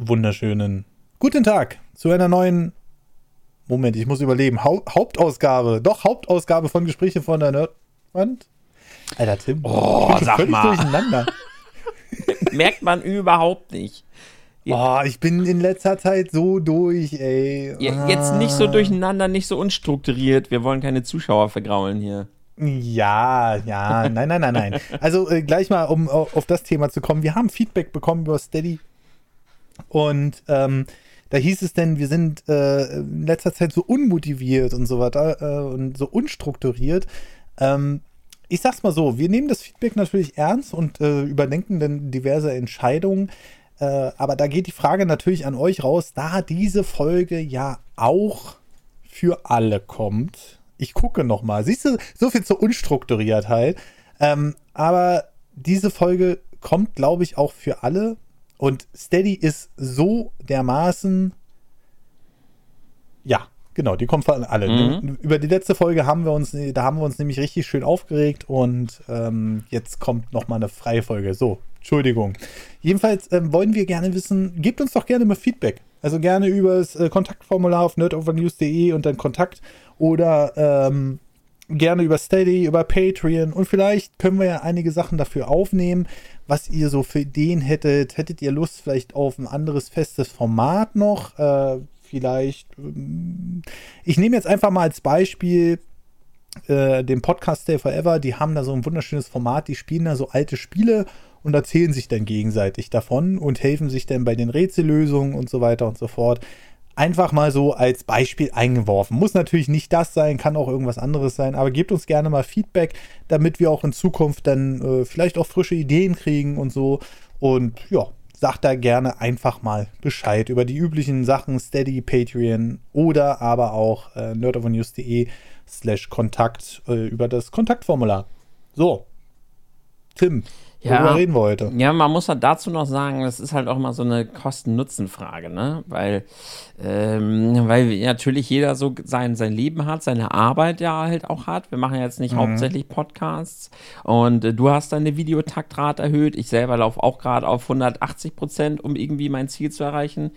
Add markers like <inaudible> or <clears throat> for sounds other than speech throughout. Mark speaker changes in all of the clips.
Speaker 1: wunderschönen guten Tag zu einer neuen Moment, ich muss überleben. Hau Hauptausgabe, doch Hauptausgabe von Gespräche von der Nerdwand.
Speaker 2: Alter Tim,
Speaker 1: oh, sag mal. durcheinander. <laughs>
Speaker 2: Merkt man überhaupt nicht.
Speaker 1: Oh, ich bin in letzter Zeit so durch, ey.
Speaker 2: Jetzt nicht so durcheinander, nicht so unstrukturiert. Wir wollen keine Zuschauer vergraulen hier.
Speaker 1: Ja, ja, nein, nein, nein, nein. <laughs> Also äh, gleich mal, um auf das Thema zu kommen. Wir haben Feedback bekommen über Steady und ähm, da hieß es denn, wir sind äh, in letzter Zeit so unmotiviert und so weiter äh, und so unstrukturiert. Ähm, ich sag's mal so, wir nehmen das Feedback natürlich ernst und äh, überdenken dann diverse Entscheidungen. Äh, aber da geht die Frage natürlich an euch raus, da diese Folge ja auch für alle kommt. Ich gucke noch mal. Siehst du, so viel zur Unstrukturiertheit. Ähm, aber diese Folge kommt, glaube ich, auch für alle. Und Steady ist so dermaßen. Ja, genau, die kommt von alle. Mhm. Über die letzte Folge haben wir uns, da haben wir uns nämlich richtig schön aufgeregt und ähm, jetzt kommt noch mal eine freie Folge. So, Entschuldigung. Jedenfalls ähm, wollen wir gerne wissen, gebt uns doch gerne mal Feedback. Also gerne über das äh, Kontaktformular auf nerdovernews.de und dann Kontakt oder ähm, gerne über Steady, über Patreon und vielleicht können wir ja einige Sachen dafür aufnehmen, was ihr so für Ideen hättet. Hättet ihr Lust vielleicht auf ein anderes festes Format noch? Äh, vielleicht, ähm, ich nehme jetzt einfach mal als Beispiel äh, den Podcast Stay Forever. Die haben da so ein wunderschönes Format, die spielen da so alte Spiele und erzählen sich dann gegenseitig davon und helfen sich dann bei den Rätsellösungen und so weiter und so fort einfach mal so als Beispiel eingeworfen. Muss natürlich nicht das sein, kann auch irgendwas anderes sein, aber gebt uns gerne mal Feedback, damit wir auch in Zukunft dann äh, vielleicht auch frische Ideen kriegen und so. Und ja, sagt da gerne einfach mal Bescheid über die üblichen Sachen, Steady, Patreon oder aber auch äh, nerdovernews.de slash Kontakt äh, über das Kontaktformular. So, Tim,
Speaker 2: ja, worüber reden wir heute? Ja, man muss halt dazu noch sagen, das ist halt auch immer so eine Kosten-Nutzen-Frage, ne? Weil, ähm, weil natürlich jeder so sein, sein Leben hat, seine Arbeit ja halt auch hat. Wir machen jetzt nicht mhm. hauptsächlich Podcasts und äh, du hast deine Videotaktrate erhöht. Ich selber laufe auch gerade auf 180 Prozent, um irgendwie mein Ziel zu erreichen.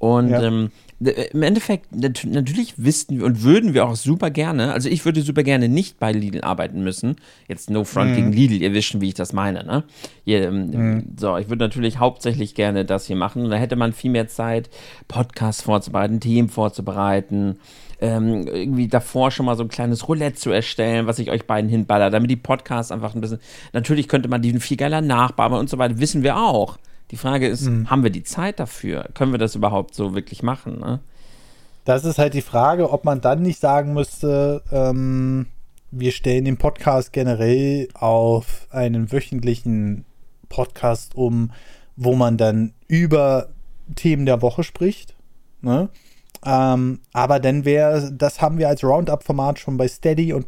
Speaker 2: Und ja. ähm, im Endeffekt, natürlich wüssten wir und würden wir auch super gerne, also ich würde super gerne nicht bei Lidl arbeiten müssen. Jetzt no front mhm. gegen Lidl, ihr wisst schon, wie ich das meine, ne? Hier, ähm, mhm. So, ich würde natürlich hauptsächlich gerne das hier machen. Und da hätte man viel mehr Zeit, Podcasts vorzubereiten, Themen vorzubereiten. Ähm, irgendwie davor schon mal so ein kleines Roulette zu erstellen, was ich euch beiden hinballer, damit die Podcasts einfach ein bisschen. Natürlich könnte man die viel geiler nachbauen und so weiter, wissen wir auch. Die Frage ist, mhm. haben wir die Zeit dafür? Können wir das überhaupt so wirklich machen? Ne?
Speaker 1: Das ist halt die Frage, ob man dann nicht sagen müsste, ähm, wir stellen den Podcast generell auf einen wöchentlichen Podcast um, wo man dann über Themen der Woche spricht. Ne? Ähm, aber dann wäre, das haben wir als Roundup-Format schon bei Steady und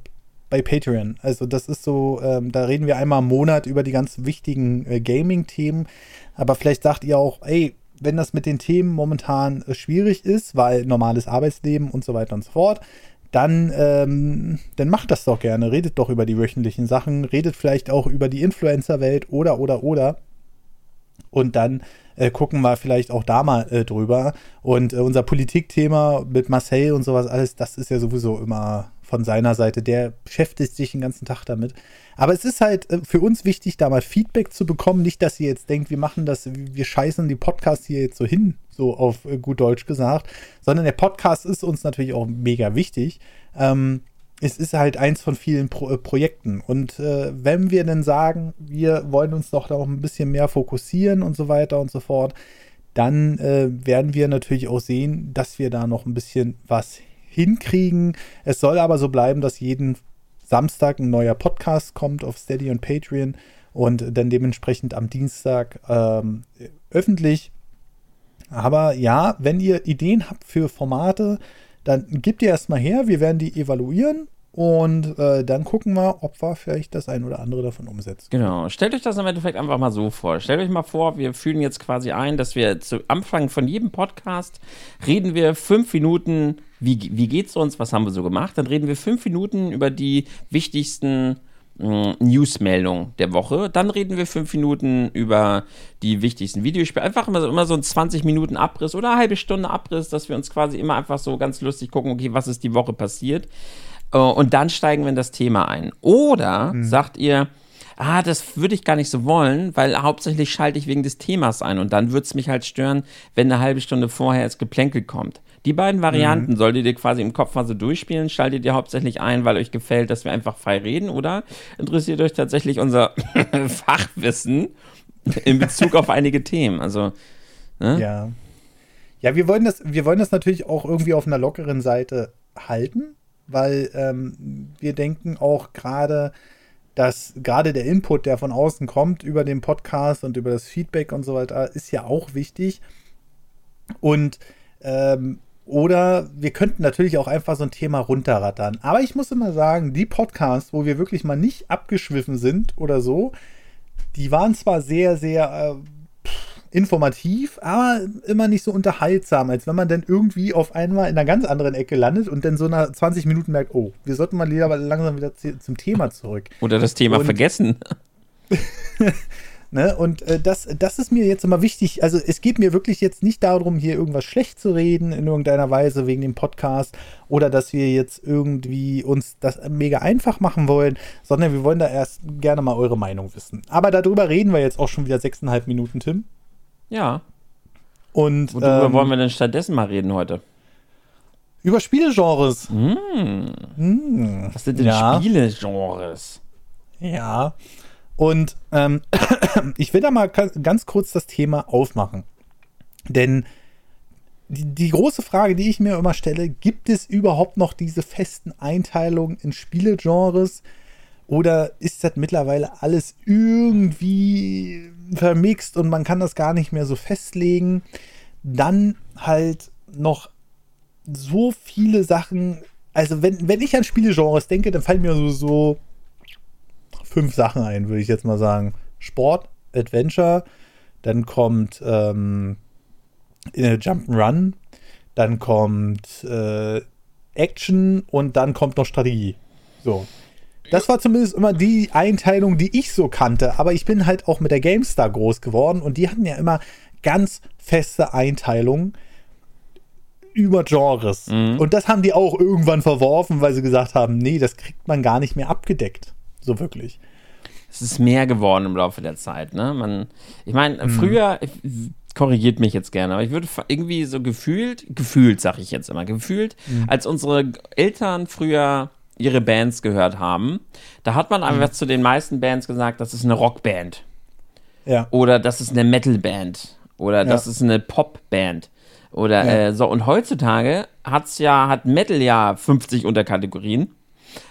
Speaker 1: bei Patreon. Also das ist so, ähm, da reden wir einmal im Monat über die ganz wichtigen äh, Gaming-Themen. Aber vielleicht sagt ihr auch, ey, wenn das mit den Themen momentan äh, schwierig ist, weil normales Arbeitsleben und so weiter und so fort, dann, ähm, dann macht das doch gerne. Redet doch über die wöchentlichen Sachen, redet vielleicht auch über die Influencer-Welt oder, oder, oder. Und dann äh, gucken wir vielleicht auch da mal äh, drüber. Und äh, unser Politikthema mit Marcel und sowas alles, das ist ja sowieso immer von seiner Seite. Der beschäftigt sich den ganzen Tag damit. Aber es ist halt äh, für uns wichtig, da mal Feedback zu bekommen. Nicht, dass ihr jetzt denkt, wir machen das, wir scheißen die Podcasts hier jetzt so hin, so auf äh, gut Deutsch gesagt, sondern der Podcast ist uns natürlich auch mega wichtig. Ähm, es ist halt eins von vielen Pro äh, Projekten. Und äh, wenn wir dann sagen, wir wollen uns doch da auch ein bisschen mehr fokussieren und so weiter und so fort, dann äh, werden wir natürlich auch sehen, dass wir da noch ein bisschen was hinkriegen. Es soll aber so bleiben, dass jeden Samstag ein neuer Podcast kommt auf Steady und Patreon und dann dementsprechend am Dienstag ähm, öffentlich. Aber ja, wenn ihr Ideen habt für Formate, dann gebt ihr erstmal her, wir werden die evaluieren und äh, dann gucken wir, ob wir vielleicht das ein oder andere davon umsetzen.
Speaker 2: Genau. Stellt euch das im Endeffekt einfach mal so vor. Stellt euch mal vor, wir fühlen jetzt quasi ein, dass wir zu Anfang von jedem Podcast reden wir fünf Minuten, wie, wie geht's uns, was haben wir so gemacht. Dann reden wir fünf Minuten über die wichtigsten mm, Newsmeldung der Woche. Dann reden wir fünf Minuten über die wichtigsten Videospiele. Einfach immer so, immer so ein 20 Minuten Abriss oder eine halbe Stunde Abriss, dass wir uns quasi immer einfach so ganz lustig gucken, okay, was ist die Woche passiert. Äh, und dann steigen wir in das Thema ein. Oder mhm. sagt ihr, ah, das würde ich gar nicht so wollen, weil hauptsächlich schalte ich wegen des Themas ein und dann würde es mich halt stören, wenn eine halbe Stunde vorher das Geplänkel kommt. Die beiden Varianten mhm. solltet ihr quasi im Kopf mal so durchspielen. Schaltet ihr hauptsächlich ein, weil euch gefällt, dass wir einfach frei reden oder interessiert euch tatsächlich unser <laughs> Fachwissen in Bezug auf einige Themen? Also,
Speaker 1: ne? Ja. Ja, wir wollen das, wir wollen das natürlich auch irgendwie auf einer lockeren Seite halten, weil ähm, wir denken auch gerade, dass gerade der Input, der von außen kommt, über den Podcast und über das Feedback und so weiter, ist ja auch wichtig. Und ähm, oder wir könnten natürlich auch einfach so ein Thema runterrattern. Aber ich muss immer sagen, die Podcasts, wo wir wirklich mal nicht abgeschwiffen sind oder so, die waren zwar sehr, sehr äh, informativ, aber immer nicht so unterhaltsam, als wenn man dann irgendwie auf einmal in einer ganz anderen Ecke landet und dann so nach 20 Minuten merkt, oh, wir sollten mal lieber langsam wieder zum Thema zurück.
Speaker 2: Oder das Thema und vergessen. <laughs>
Speaker 1: Ne? Und äh, das, das ist mir jetzt immer wichtig. Also es geht mir wirklich jetzt nicht darum, hier irgendwas schlecht zu reden in irgendeiner Weise wegen dem Podcast oder dass wir jetzt irgendwie uns das mega einfach machen wollen, sondern wir wollen da erst gerne mal eure Meinung wissen. Aber darüber reden wir jetzt auch schon wieder sechseinhalb Minuten, Tim.
Speaker 2: Ja.
Speaker 1: Und
Speaker 2: worüber ähm, wollen wir denn stattdessen mal reden heute?
Speaker 1: Über Spielegenres.
Speaker 2: Mm. Mm. Was sind denn ja. Spielegenres?
Speaker 1: Ja. Und ähm, <coughs> ich will da mal ganz kurz das Thema aufmachen. Denn die, die, große Frage, die ich mir immer stelle, gibt es überhaupt noch diese festen Einteilungen in Spielegenres? Oder ist das mittlerweile alles irgendwie vermixt und man kann das gar nicht mehr so festlegen? Dann halt noch so viele Sachen. Also, wenn, wenn ich an Spielegenres denke, dann fallen mir so, so fünf Sachen ein, würde ich jetzt mal sagen. Sport, Adventure, dann kommt ähm, Jump'n'Run, dann kommt äh, Action und dann kommt noch Strategie. So. Das war zumindest immer die Einteilung, die ich so kannte. Aber ich bin halt auch mit der GameStar groß geworden und die hatten ja immer ganz feste Einteilungen über Genres. Mhm. Und das haben die auch irgendwann verworfen, weil sie gesagt haben, nee, das kriegt man gar nicht mehr abgedeckt. So wirklich.
Speaker 2: Es ist mehr geworden im Laufe der Zeit, ne? Man, ich meine, mhm. früher, korrigiert mich jetzt gerne, aber ich würde irgendwie so gefühlt, gefühlt sag ich jetzt immer, gefühlt, mhm. als unsere Eltern früher ihre Bands gehört haben, da hat man einfach mhm. zu den meisten Bands gesagt, das ist eine Rockband. Ja. Oder das ist eine Metalband. Oder ja. das ist eine Popband. Oder ja. äh, so. Und heutzutage hat's ja, hat Metal ja 50 Unterkategorien.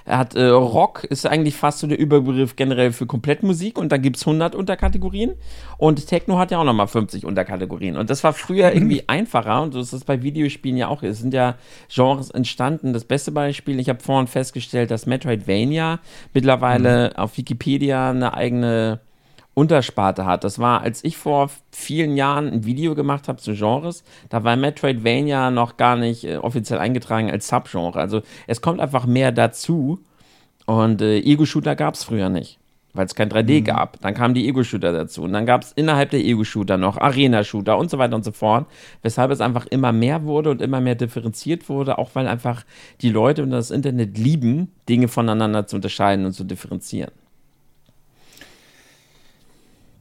Speaker 2: Er hat äh, Rock, ist eigentlich fast so der Überbegriff generell für Komplettmusik und da gibt es 100 Unterkategorien. Und Techno hat ja auch nochmal 50 Unterkategorien. Und das war früher mhm. irgendwie einfacher und das ist bei Videospielen ja auch. Es sind ja Genres entstanden. Das beste Beispiel, ich habe vorhin festgestellt, dass Metroidvania mittlerweile mhm. auf Wikipedia eine eigene Untersparte hat. Das war, als ich vor vielen Jahren ein Video gemacht habe zu Genres, da war Metroidvania noch gar nicht äh, offiziell eingetragen als Subgenre. Also es kommt einfach mehr dazu. Und äh, Ego-Shooter gab es früher nicht, weil es kein 3D mhm. gab. Dann kamen die Ego-Shooter dazu. Und dann gab es innerhalb der Ego-Shooter noch Arena-Shooter und so weiter und so fort. Weshalb es einfach immer mehr wurde und immer mehr differenziert wurde, auch weil einfach die Leute und das Internet lieben, Dinge voneinander zu unterscheiden und zu differenzieren.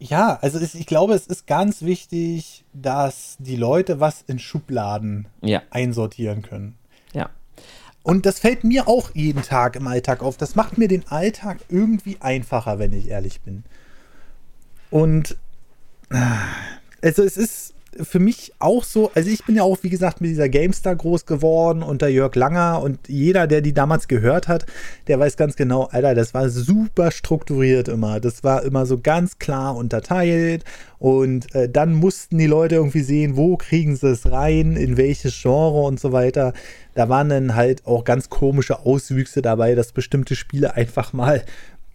Speaker 1: Ja, also ist, ich glaube, es ist ganz wichtig, dass die Leute was in Schubladen ja. einsortieren können.
Speaker 2: Ja.
Speaker 1: Und das fällt mir auch jeden Tag im Alltag auf. Das macht mir den Alltag irgendwie einfacher, wenn ich ehrlich bin. Und also es ist für mich auch so, also ich bin ja auch, wie gesagt, mit dieser GameStar groß geworden unter Jörg Langer und jeder, der die damals gehört hat, der weiß ganz genau, Alter, das war super strukturiert immer. Das war immer so ganz klar unterteilt und äh, dann mussten die Leute irgendwie sehen, wo kriegen sie es rein, in welches Genre und so weiter. Da waren dann halt auch ganz komische Auswüchse dabei, dass bestimmte Spiele einfach mal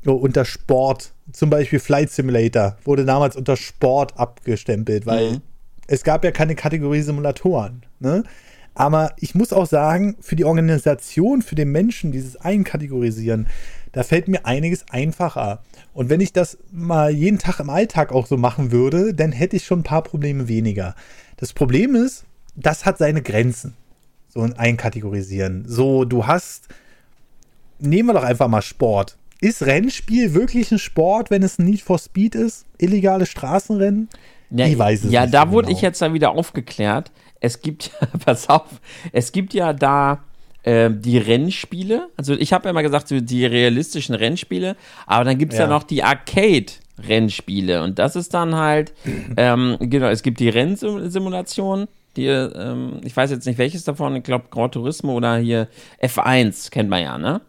Speaker 1: unter Sport, zum Beispiel Flight Simulator, wurde damals unter Sport abgestempelt, weil mhm es gab ja keine Kategorie Simulatoren. Ne? Aber ich muss auch sagen, für die Organisation, für den Menschen, dieses Einkategorisieren, da fällt mir einiges einfacher. Und wenn ich das mal jeden Tag im Alltag auch so machen würde, dann hätte ich schon ein paar Probleme weniger. Das Problem ist, das hat seine Grenzen. So ein Einkategorisieren. So, du hast, nehmen wir doch einfach mal Sport. Ist Rennspiel wirklich ein Sport, wenn es ein Need for Speed ist? Illegale Straßenrennen?
Speaker 2: Ja, ich weiß es ja, nicht. Ja, da wurde genau. ich jetzt dann wieder aufgeklärt. Es gibt, <laughs> pass auf, es gibt ja da äh, die Rennspiele. Also ich habe ja immer gesagt, so die realistischen Rennspiele, aber dann gibt es ja. ja. noch die Arcade-Rennspiele. Und das ist dann halt, <clears throat> ähm, genau, es gibt die Rennsimulation, die, ähm, ich weiß jetzt nicht welches davon, ich glaube Grand Turismo oder hier F1 kennt man ja, ne?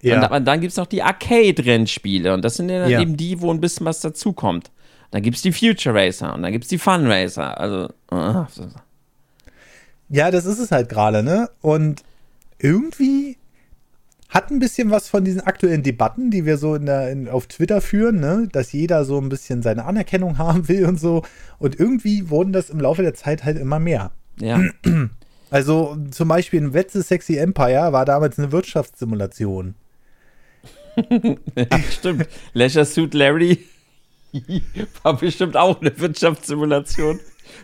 Speaker 2: Ja. Und, dann gibt es noch die Arcade-Rennspiele und das sind ja, ja, eben die, wo ein bisschen was dazukommt. Dann gibt es die Future Racer und dann gibt es die Fun Racer. Also. Uh.
Speaker 1: Ja, das ist es halt gerade, ne? Und irgendwie hat ein bisschen was von diesen aktuellen Debatten, die wir so in der, in, auf Twitter führen, ne? dass jeder so ein bisschen seine Anerkennung <laughs> haben will und so. Und irgendwie wurden das im Laufe der Zeit halt immer mehr.
Speaker 2: Ja. <clears throat>
Speaker 1: Also zum Beispiel ein Wetze Sexy Empire war damals eine Wirtschaftssimulation. <laughs>
Speaker 2: ja, stimmt. Leisure Suit Larry <laughs> war bestimmt auch eine Wirtschaftssimulation.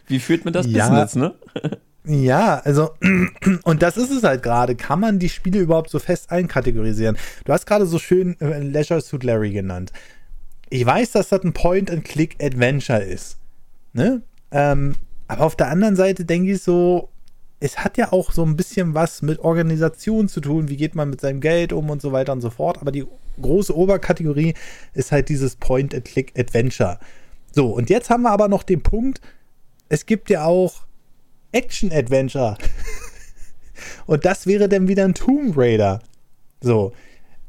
Speaker 2: Wie führt man das ja, Business, ne?
Speaker 1: Ja, also, <clears throat> und das ist es halt gerade. Kann man die Spiele überhaupt so fest einkategorisieren? Du hast gerade so schön äh, Leisure Suit Larry genannt. Ich weiß, dass das ein Point-and-Click-Adventure ist. Ne? Ähm, aber auf der anderen Seite denke ich so, es hat ja auch so ein bisschen was mit Organisation zu tun. Wie geht man mit seinem Geld um und so weiter und so fort. Aber die große Oberkategorie ist halt dieses Point-and-Click-Adventure. So, und jetzt haben wir aber noch den Punkt, es gibt ja auch Action-Adventure. <laughs> Und das wäre dann wieder ein Tomb Raider. So.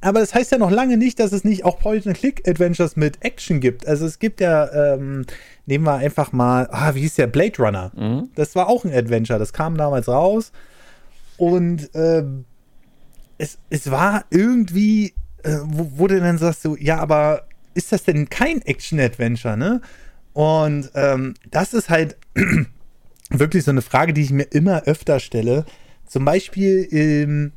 Speaker 1: Aber das heißt ja noch lange nicht, dass es nicht auch Point-and-Click-Adventures mit Action gibt. Also es gibt ja, ähm, nehmen wir einfach mal, ah, wie hieß der? Blade Runner. Mhm. Das war auch ein Adventure. Das kam damals raus. Und ähm, es, es war irgendwie, äh, wo, wo du dann sagst, so, ja, aber ist das denn kein Action-Adventure, ne? Und ähm, das ist halt <clears throat> wirklich so eine Frage, die ich mir immer öfter stelle. Zum Beispiel ähm,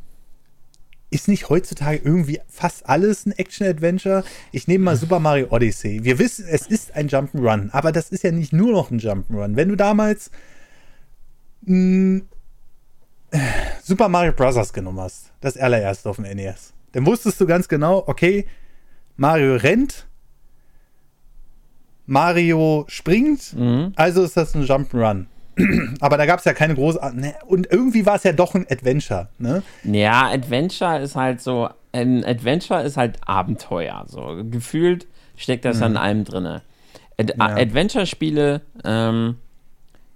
Speaker 1: ist nicht heutzutage irgendwie fast alles ein Action-Adventure? Ich nehme mal Super Mario Odyssey. Wir wissen, es ist ein Jump'n'Run, aber das ist ja nicht nur noch ein Jump'n'Run. Wenn du damals mh, hm, Super Mario Bros. genommen hast, das allererste auf dem NES, dann wusstest du ganz genau, okay, Mario rennt, Mario springt, mhm. also ist das ein Jump'n'Run. <clears throat> Aber da gab es ja keine große. Ne, und irgendwie war es ja doch ein Adventure, ne?
Speaker 2: Ja, Adventure ist halt so. Ein Adventure ist halt Abenteuer. So gefühlt steckt das mhm. an allem drin. Ad ja. Adventure-Spiele ähm,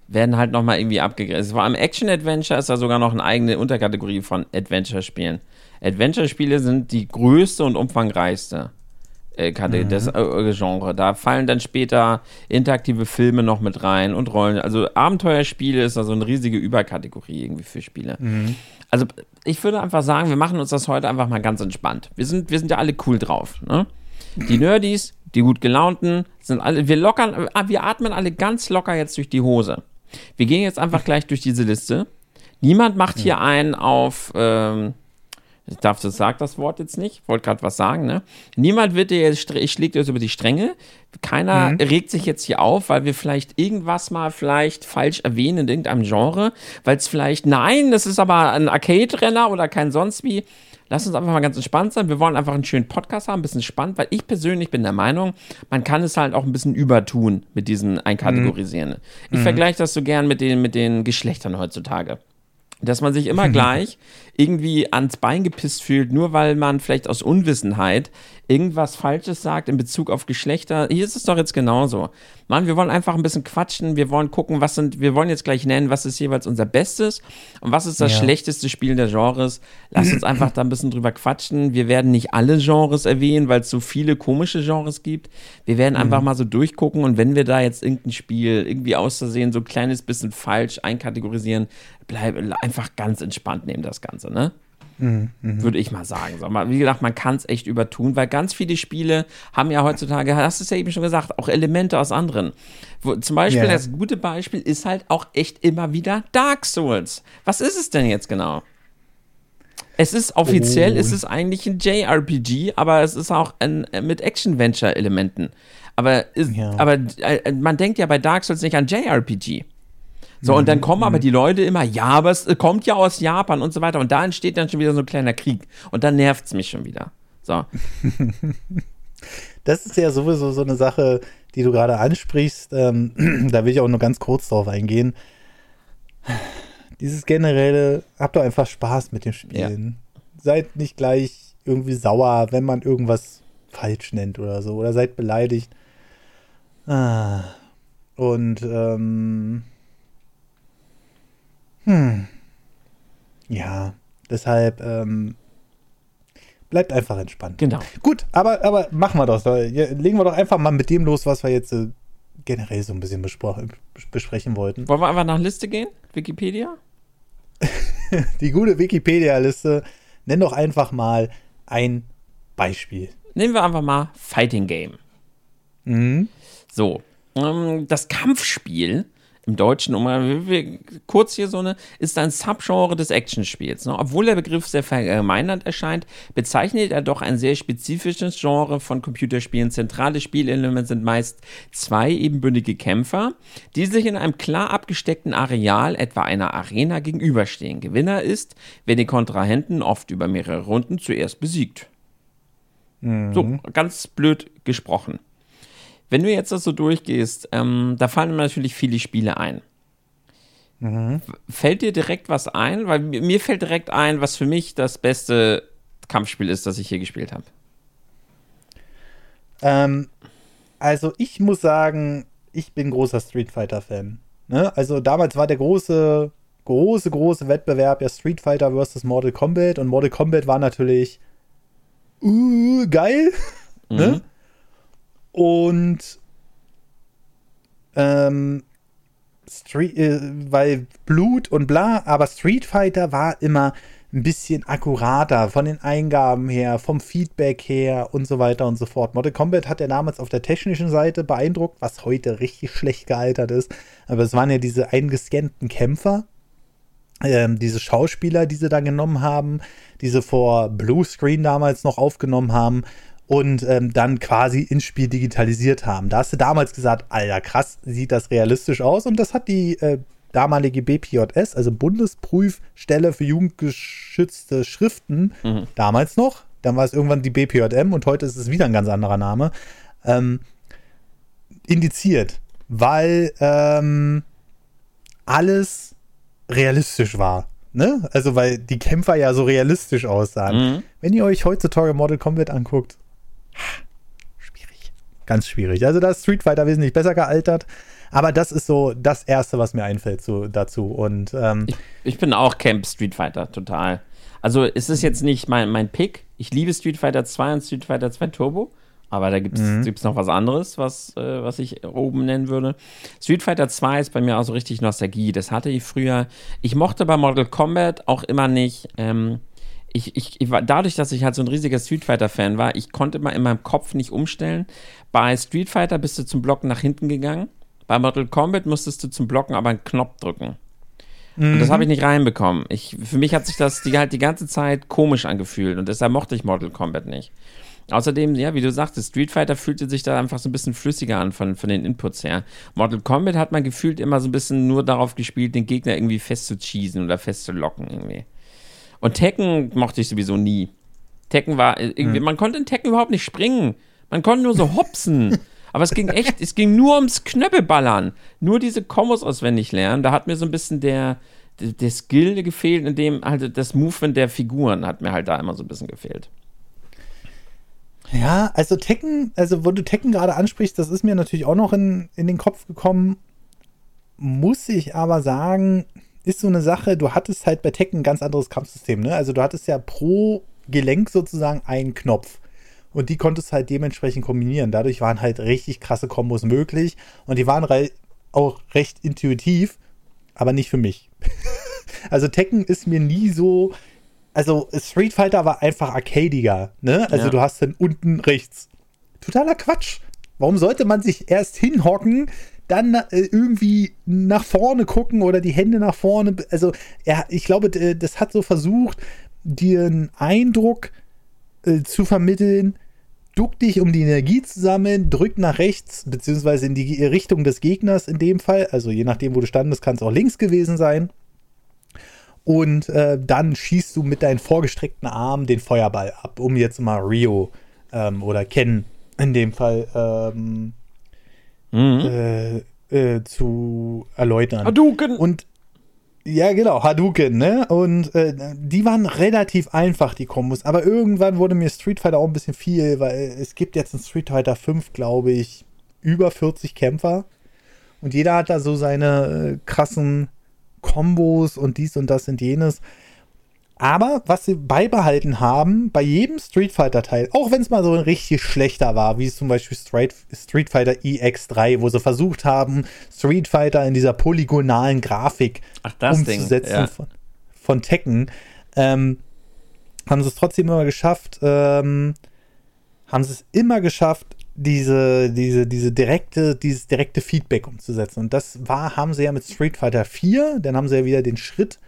Speaker 2: werden halt nochmal irgendwie abgegrenzt. Vor allem Action-Adventure ist da sogar noch eine eigene Unterkategorie von Adventure-Spielen. Adventure-Spiele sind die größte und umfangreichste äh, mhm. das äh, Genre. Da fallen dann später interaktive Filme noch mit rein und Rollen. Also Abenteuerspiele ist also eine riesige Überkategorie irgendwie für Spiele. Mhm. Also ich würde einfach sagen, wir machen uns das heute einfach mal ganz entspannt. Wir sind, wir sind ja alle cool drauf. Ne? Die Nerdys, die gut gelaunten, sind alle, wir lockern, ah, wir atmen alle ganz locker jetzt durch die Hose. Wir gehen jetzt einfach gleich durch diese Liste. Niemand macht hier einen auf ähm, ich darf das, sag das Wort jetzt nicht, wollte gerade was sagen, ne? Niemand wird dir jetzt, ich schlägt jetzt über die Stränge. Keiner mhm. regt sich jetzt hier auf, weil wir vielleicht irgendwas mal vielleicht falsch erwähnen in irgendeinem Genre, weil es vielleicht, nein, das ist aber ein Arcade-Renner oder kein sonst wie. Lass uns einfach mal ganz entspannt sein. Wir wollen einfach einen schönen Podcast haben, ein bisschen spannend, weil ich persönlich bin der Meinung, man kann es halt auch ein bisschen übertun mit diesem Einkategorisieren. Mhm. Ich mhm. vergleiche das so gern mit den, mit den Geschlechtern heutzutage dass man sich immer <laughs> gleich irgendwie ans Bein gepisst fühlt, nur weil man vielleicht aus Unwissenheit irgendwas Falsches sagt in Bezug auf Geschlechter. Hier ist es doch jetzt genauso. Mann, wir wollen einfach ein bisschen quatschen, wir wollen gucken, was sind, wir wollen jetzt gleich nennen, was ist jeweils unser Bestes und was ist das ja. schlechteste Spiel der Genres. Lass uns einfach da ein bisschen drüber quatschen. Wir werden nicht alle Genres erwähnen, weil es so viele komische Genres gibt. Wir werden einfach mhm. mal so durchgucken und wenn wir da jetzt irgendein Spiel irgendwie auszusehen, so ein kleines bisschen falsch einkategorisieren, bleib einfach ganz entspannt nehmen das Ganze, ne? Mhm, mh. Würde ich mal sagen. So, wie gesagt, man kann es echt übertun, weil ganz viele Spiele haben ja heutzutage, hast du es ja eben schon gesagt, auch Elemente aus anderen. Wo, zum Beispiel, yeah. das gute Beispiel ist halt auch echt immer wieder Dark Souls. Was ist es denn jetzt genau? Es ist offiziell, oh. es ist eigentlich ein JRPG, aber es ist auch ein, äh, mit Action-Venture-Elementen. Aber, ja. aber äh, man denkt ja bei Dark Souls nicht an JRPG. So, und dann mhm, kommen aber mhm. die Leute immer, ja, aber es äh, kommt ja aus Japan und so weiter. Und da entsteht dann schon wieder so ein kleiner Krieg. Und dann nervt es mich schon wieder. So. <laughs>
Speaker 1: das ist ja sowieso so eine Sache, die du gerade ansprichst. Ähm, <clears throat> da will ich auch nur ganz kurz drauf eingehen. Dieses generelle, habt doch einfach Spaß mit dem Spielen. Ja. Seid nicht gleich irgendwie sauer, wenn man irgendwas falsch nennt oder so. Oder seid beleidigt. Ah. Und ähm, hm. Ja, deshalb ähm, bleibt einfach entspannt.
Speaker 2: Genau.
Speaker 1: Gut, aber, aber machen wir das. Legen wir doch einfach mal mit dem los, was wir jetzt äh, generell so ein bisschen besprechen wollten.
Speaker 2: Wollen wir einfach nach Liste gehen? Wikipedia? <laughs>
Speaker 1: Die gute Wikipedia-Liste. Nenn doch einfach mal ein Beispiel.
Speaker 2: Nehmen wir einfach mal Fighting Game. Mhm. So, ähm, das Kampfspiel im Deutschen, um mal kurz hier so eine, ist ein Subgenre des Actionspiels. Ne? Obwohl der Begriff sehr verallgemeinert erscheint, bezeichnet er doch ein sehr spezifisches Genre von Computerspielen. Zentrale Spielelemente sind meist zwei ebenbündige Kämpfer, die sich in einem klar abgesteckten Areal, etwa einer Arena, gegenüberstehen. Gewinner ist, wer die Kontrahenten oft über mehrere Runden zuerst besiegt. Mhm. So, ganz blöd gesprochen. Wenn du jetzt das so durchgehst, ähm, da fallen mir natürlich viele Spiele ein. Mhm. Fällt dir direkt was ein? Weil mir fällt direkt ein, was für mich das beste Kampfspiel ist, das ich hier gespielt habe.
Speaker 1: Ähm, also ich muss sagen, ich bin großer Street Fighter-Fan. Ne? Also damals war der große, große, große Wettbewerb ja Street Fighter versus Mortal Kombat und Mortal Kombat war natürlich uh, geil. <laughs> Ne? Mhm. Ne? Und ähm, Street, äh, weil Blut und bla, aber Street Fighter war immer ein bisschen akkurater von den Eingaben her, vom Feedback her und so weiter und so fort. Mortal Kombat hat ja damals auf der technischen Seite beeindruckt, was heute richtig schlecht gealtert ist. Aber es waren ja diese eingescannten Kämpfer, ähm, diese Schauspieler, die sie da genommen haben, die sie vor Bluescreen damals noch aufgenommen haben und ähm, dann quasi ins Spiel digitalisiert haben. Da hast du damals gesagt, Alter, krass, sieht das realistisch aus. Und das hat die äh, damalige BPJS, also Bundesprüfstelle für jugendgeschützte Schriften, mhm. damals noch. Dann war es irgendwann die BPJM und heute ist es wieder ein ganz anderer Name. Ähm, indiziert, weil ähm, alles realistisch war. Ne? Also, weil die Kämpfer ja so realistisch aussahen. Mhm. Wenn ihr euch heutzutage Model Combat anguckt, Schwierig. Ganz schwierig. Also da ist Street Fighter wesentlich besser gealtert. Aber das ist so das Erste, was mir einfällt so, dazu. Und, ähm,
Speaker 2: ich, ich, bin auch Camp Street Fighter, total. Also es ist jetzt nicht mein, mein Pick. Ich liebe Street Fighter 2 und Street Fighter 2 Turbo. Aber da gibt es mhm. noch was anderes, was, äh, was ich oben nennen würde. Street Fighter 2 ist bei mir auch so richtig Nostalgie. Das hatte ich früher. Ich mochte bei Mortal Kombat auch immer nicht. Ähm, ich, ich, ich war, dadurch, dass ich halt so ein riesiger Street Fighter-Fan war, ich konnte immer in meinem Kopf nicht umstellen. Bei Street Fighter bist du zum Blocken nach hinten gegangen. Bei Mortal Kombat musstest du zum Blocken aber einen Knopf drücken. Mhm. Und das habe ich nicht reinbekommen. Ich, für mich hat sich das die, halt die ganze Zeit komisch angefühlt und deshalb mochte ich Mortal Kombat nicht. Außerdem, ja, wie du sagtest, Street Fighter fühlte sich da einfach so ein bisschen flüssiger an von, von den Inputs her. Mortal Kombat hat man gefühlt immer so ein bisschen nur darauf gespielt, den Gegner irgendwie festzucheesen oder festzulocken irgendwie. Und Tekken mochte ich sowieso nie. Tekken war irgendwie, hm. man konnte in Tekken überhaupt nicht springen. Man konnte nur so hopsen. <laughs> Aber es ging echt, es ging nur ums Knöppelballern. Nur diese Kombos auswendig lernen. Da hat mir so ein bisschen der, der, der Skill gefehlt, in dem halt das Movement der Figuren hat mir halt da immer so ein bisschen gefehlt.
Speaker 1: Ja, also Tekken, also wo du Tekken gerade ansprichst, das ist mir natürlich auch noch in, in den Kopf gekommen. Muss ich aber sagen, ist so eine Sache, du hattest halt bei Tekken ein ganz anderes Kampfsystem, ne? Also du hattest ja pro Gelenk sozusagen einen Knopf. Und die konntest halt dementsprechend kombinieren. Dadurch waren halt richtig krasse Kombos möglich. Und die waren re auch recht intuitiv, aber nicht für mich. <laughs> also Tekken ist mir nie so. Also Street Fighter war einfach arcadiger, ne? Also ja. du hast dann unten rechts. Totaler Quatsch. Warum sollte man sich erst hinhocken, dann äh, irgendwie nach vorne gucken oder die Hände nach vorne. Also, ja, ich glaube, das hat so versucht, dir einen Eindruck äh, zu vermitteln, duck dich, um die Energie zu sammeln, drück nach rechts, beziehungsweise in die Richtung des Gegners in dem Fall. Also je nachdem, wo du standest, kann es auch links gewesen sein. Und äh, dann schießt du mit deinen vorgestreckten Armen den Feuerball ab, um jetzt mal Rio ähm, oder Ken in dem Fall ähm, mhm. äh, äh, zu erläutern.
Speaker 2: Hadouken!
Speaker 1: Und ja, genau, Hadouken, ne? Und äh, die waren relativ einfach, die Kombos. Aber irgendwann wurde mir Street Fighter auch ein bisschen viel, weil es gibt jetzt in Street Fighter 5, glaube ich, über 40 Kämpfer. Und jeder hat da so seine äh, krassen Kombos und dies und das und jenes. Aber was sie beibehalten haben, bei jedem Street Fighter-Teil, auch wenn es mal so ein richtig schlechter war, wie zum Beispiel Street, Street Fighter EX3, wo sie versucht haben, Street Fighter in dieser polygonalen Grafik
Speaker 2: Ach,
Speaker 1: umzusetzen ja. von, von, Tekken, ähm, haben sie es trotzdem immer geschafft, ähm, haben sie es immer geschafft, diese, diese, diese direkte, dieses direkte Feedback umzusetzen. Und das war, haben sie ja mit Street Fighter 4, dann haben sie ja wieder den Schritt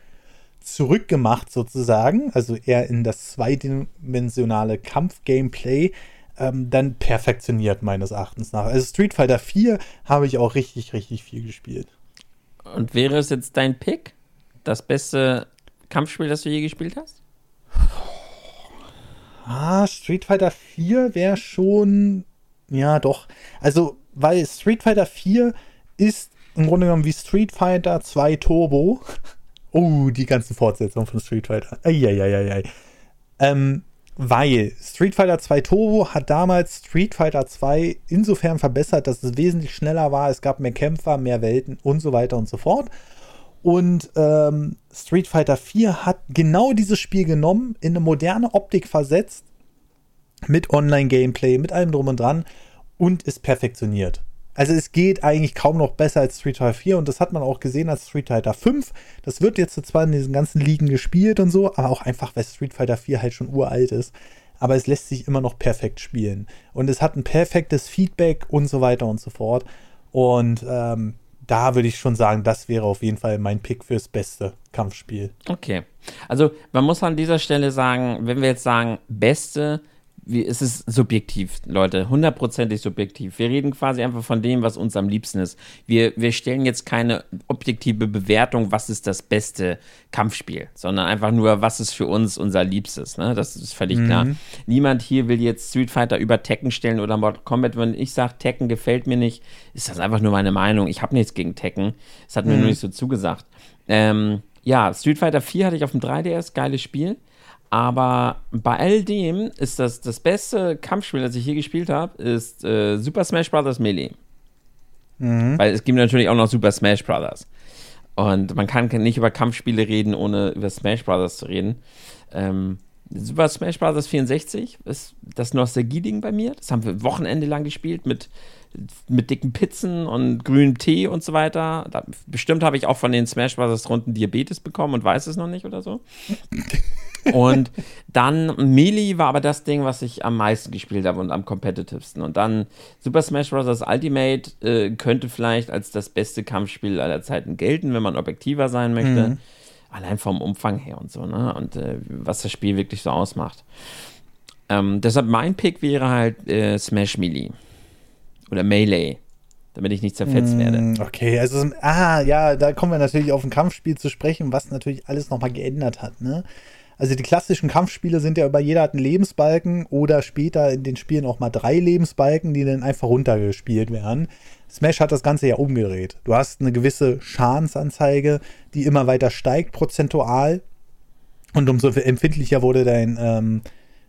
Speaker 1: zurückgemacht sozusagen, also eher in das zweidimensionale Kampf-Gameplay, ähm, dann perfektioniert meines Erachtens nach. Also Street Fighter 4 habe ich auch richtig, richtig viel gespielt.
Speaker 2: Und wäre es jetzt dein Pick? Das beste Kampfspiel, das du je gespielt hast?
Speaker 1: Ah, Street Fighter 4 wäre schon. Ja, doch. Also, weil Street Fighter 4 ist im Grunde genommen wie Street Fighter 2 Turbo. Oh, die ganzen Fortsetzungen von Street Fighter. Eieieiei. Ähm, weil Street Fighter 2 Turbo hat damals Street Fighter 2 insofern verbessert, dass es wesentlich schneller war. Es gab mehr Kämpfer, mehr Welten und so weiter und so fort. Und ähm, Street Fighter 4 hat genau dieses Spiel genommen, in eine moderne Optik versetzt, mit Online-Gameplay, mit allem drum und dran und ist perfektioniert. Also es geht eigentlich kaum noch besser als Street Fighter 4 und das hat man auch gesehen als Street Fighter 5. Das wird jetzt zwar in diesen ganzen Ligen gespielt und so, aber auch einfach, weil Street Fighter 4 halt schon uralt ist. Aber es lässt sich immer noch perfekt spielen. Und es hat ein perfektes Feedback und so weiter und so fort. Und ähm, da würde ich schon sagen, das wäre auf jeden Fall mein Pick fürs beste Kampfspiel.
Speaker 2: Okay. Also man muss an dieser Stelle sagen, wenn wir jetzt sagen, beste wie, es ist subjektiv, Leute, hundertprozentig subjektiv. Wir reden quasi einfach von dem, was uns am liebsten ist. Wir, wir stellen jetzt keine objektive Bewertung, was ist das beste Kampfspiel, sondern einfach nur, was ist für uns unser Liebstes. Ne? Das ist völlig mhm. klar. Niemand hier will jetzt Street Fighter über Tekken stellen oder Mortal Kombat. Wenn ich sage, Tekken gefällt mir nicht, ist das einfach nur meine Meinung. Ich habe nichts gegen Tekken. Es hat mir mhm. nur nicht so zugesagt. Ähm, ja, Street Fighter 4 hatte ich auf dem 3DS, geiles Spiel. Aber bei all dem ist das das beste Kampfspiel, das ich hier gespielt habe, ist äh, Super Smash Bros. Melee. Mhm. Weil es gibt natürlich auch noch Super Smash Bros. Und man kann nicht über Kampfspiele reden, ohne über Smash Bros. zu reden. Ähm, Super Smash Bros. 64 ist das Nostalgie-Ding bei mir. Das haben wir Wochenende lang gespielt mit, mit dicken Pizzen und grünem Tee und so weiter. Da, bestimmt habe ich auch von den Smash Bros. Runden Diabetes bekommen und weiß es noch nicht oder so. <laughs> Und dann Melee war aber das Ding, was ich am meisten gespielt habe und am competitivsten. Und dann Super Smash Bros. Ultimate äh, könnte vielleicht als das beste Kampfspiel aller Zeiten gelten, wenn man objektiver sein möchte. Mhm. Allein vom Umfang her und so, ne? Und äh, was das Spiel wirklich so ausmacht. Ähm, deshalb mein Pick wäre halt äh, Smash Melee. Oder Melee damit ich nicht zerfetzt mm, werde.
Speaker 1: Okay, also, ah, ja, da kommen wir natürlich auf ein Kampfspiel zu sprechen, was natürlich alles nochmal geändert hat, ne? Also die klassischen Kampfspiele sind ja über jeder hat einen Lebensbalken oder später in den Spielen auch mal drei Lebensbalken, die dann einfach runtergespielt werden. Smash hat das Ganze ja umgedreht. Du hast eine gewisse Schadensanzeige, die immer weiter steigt prozentual. Und umso empfindlicher wurde dein ähm,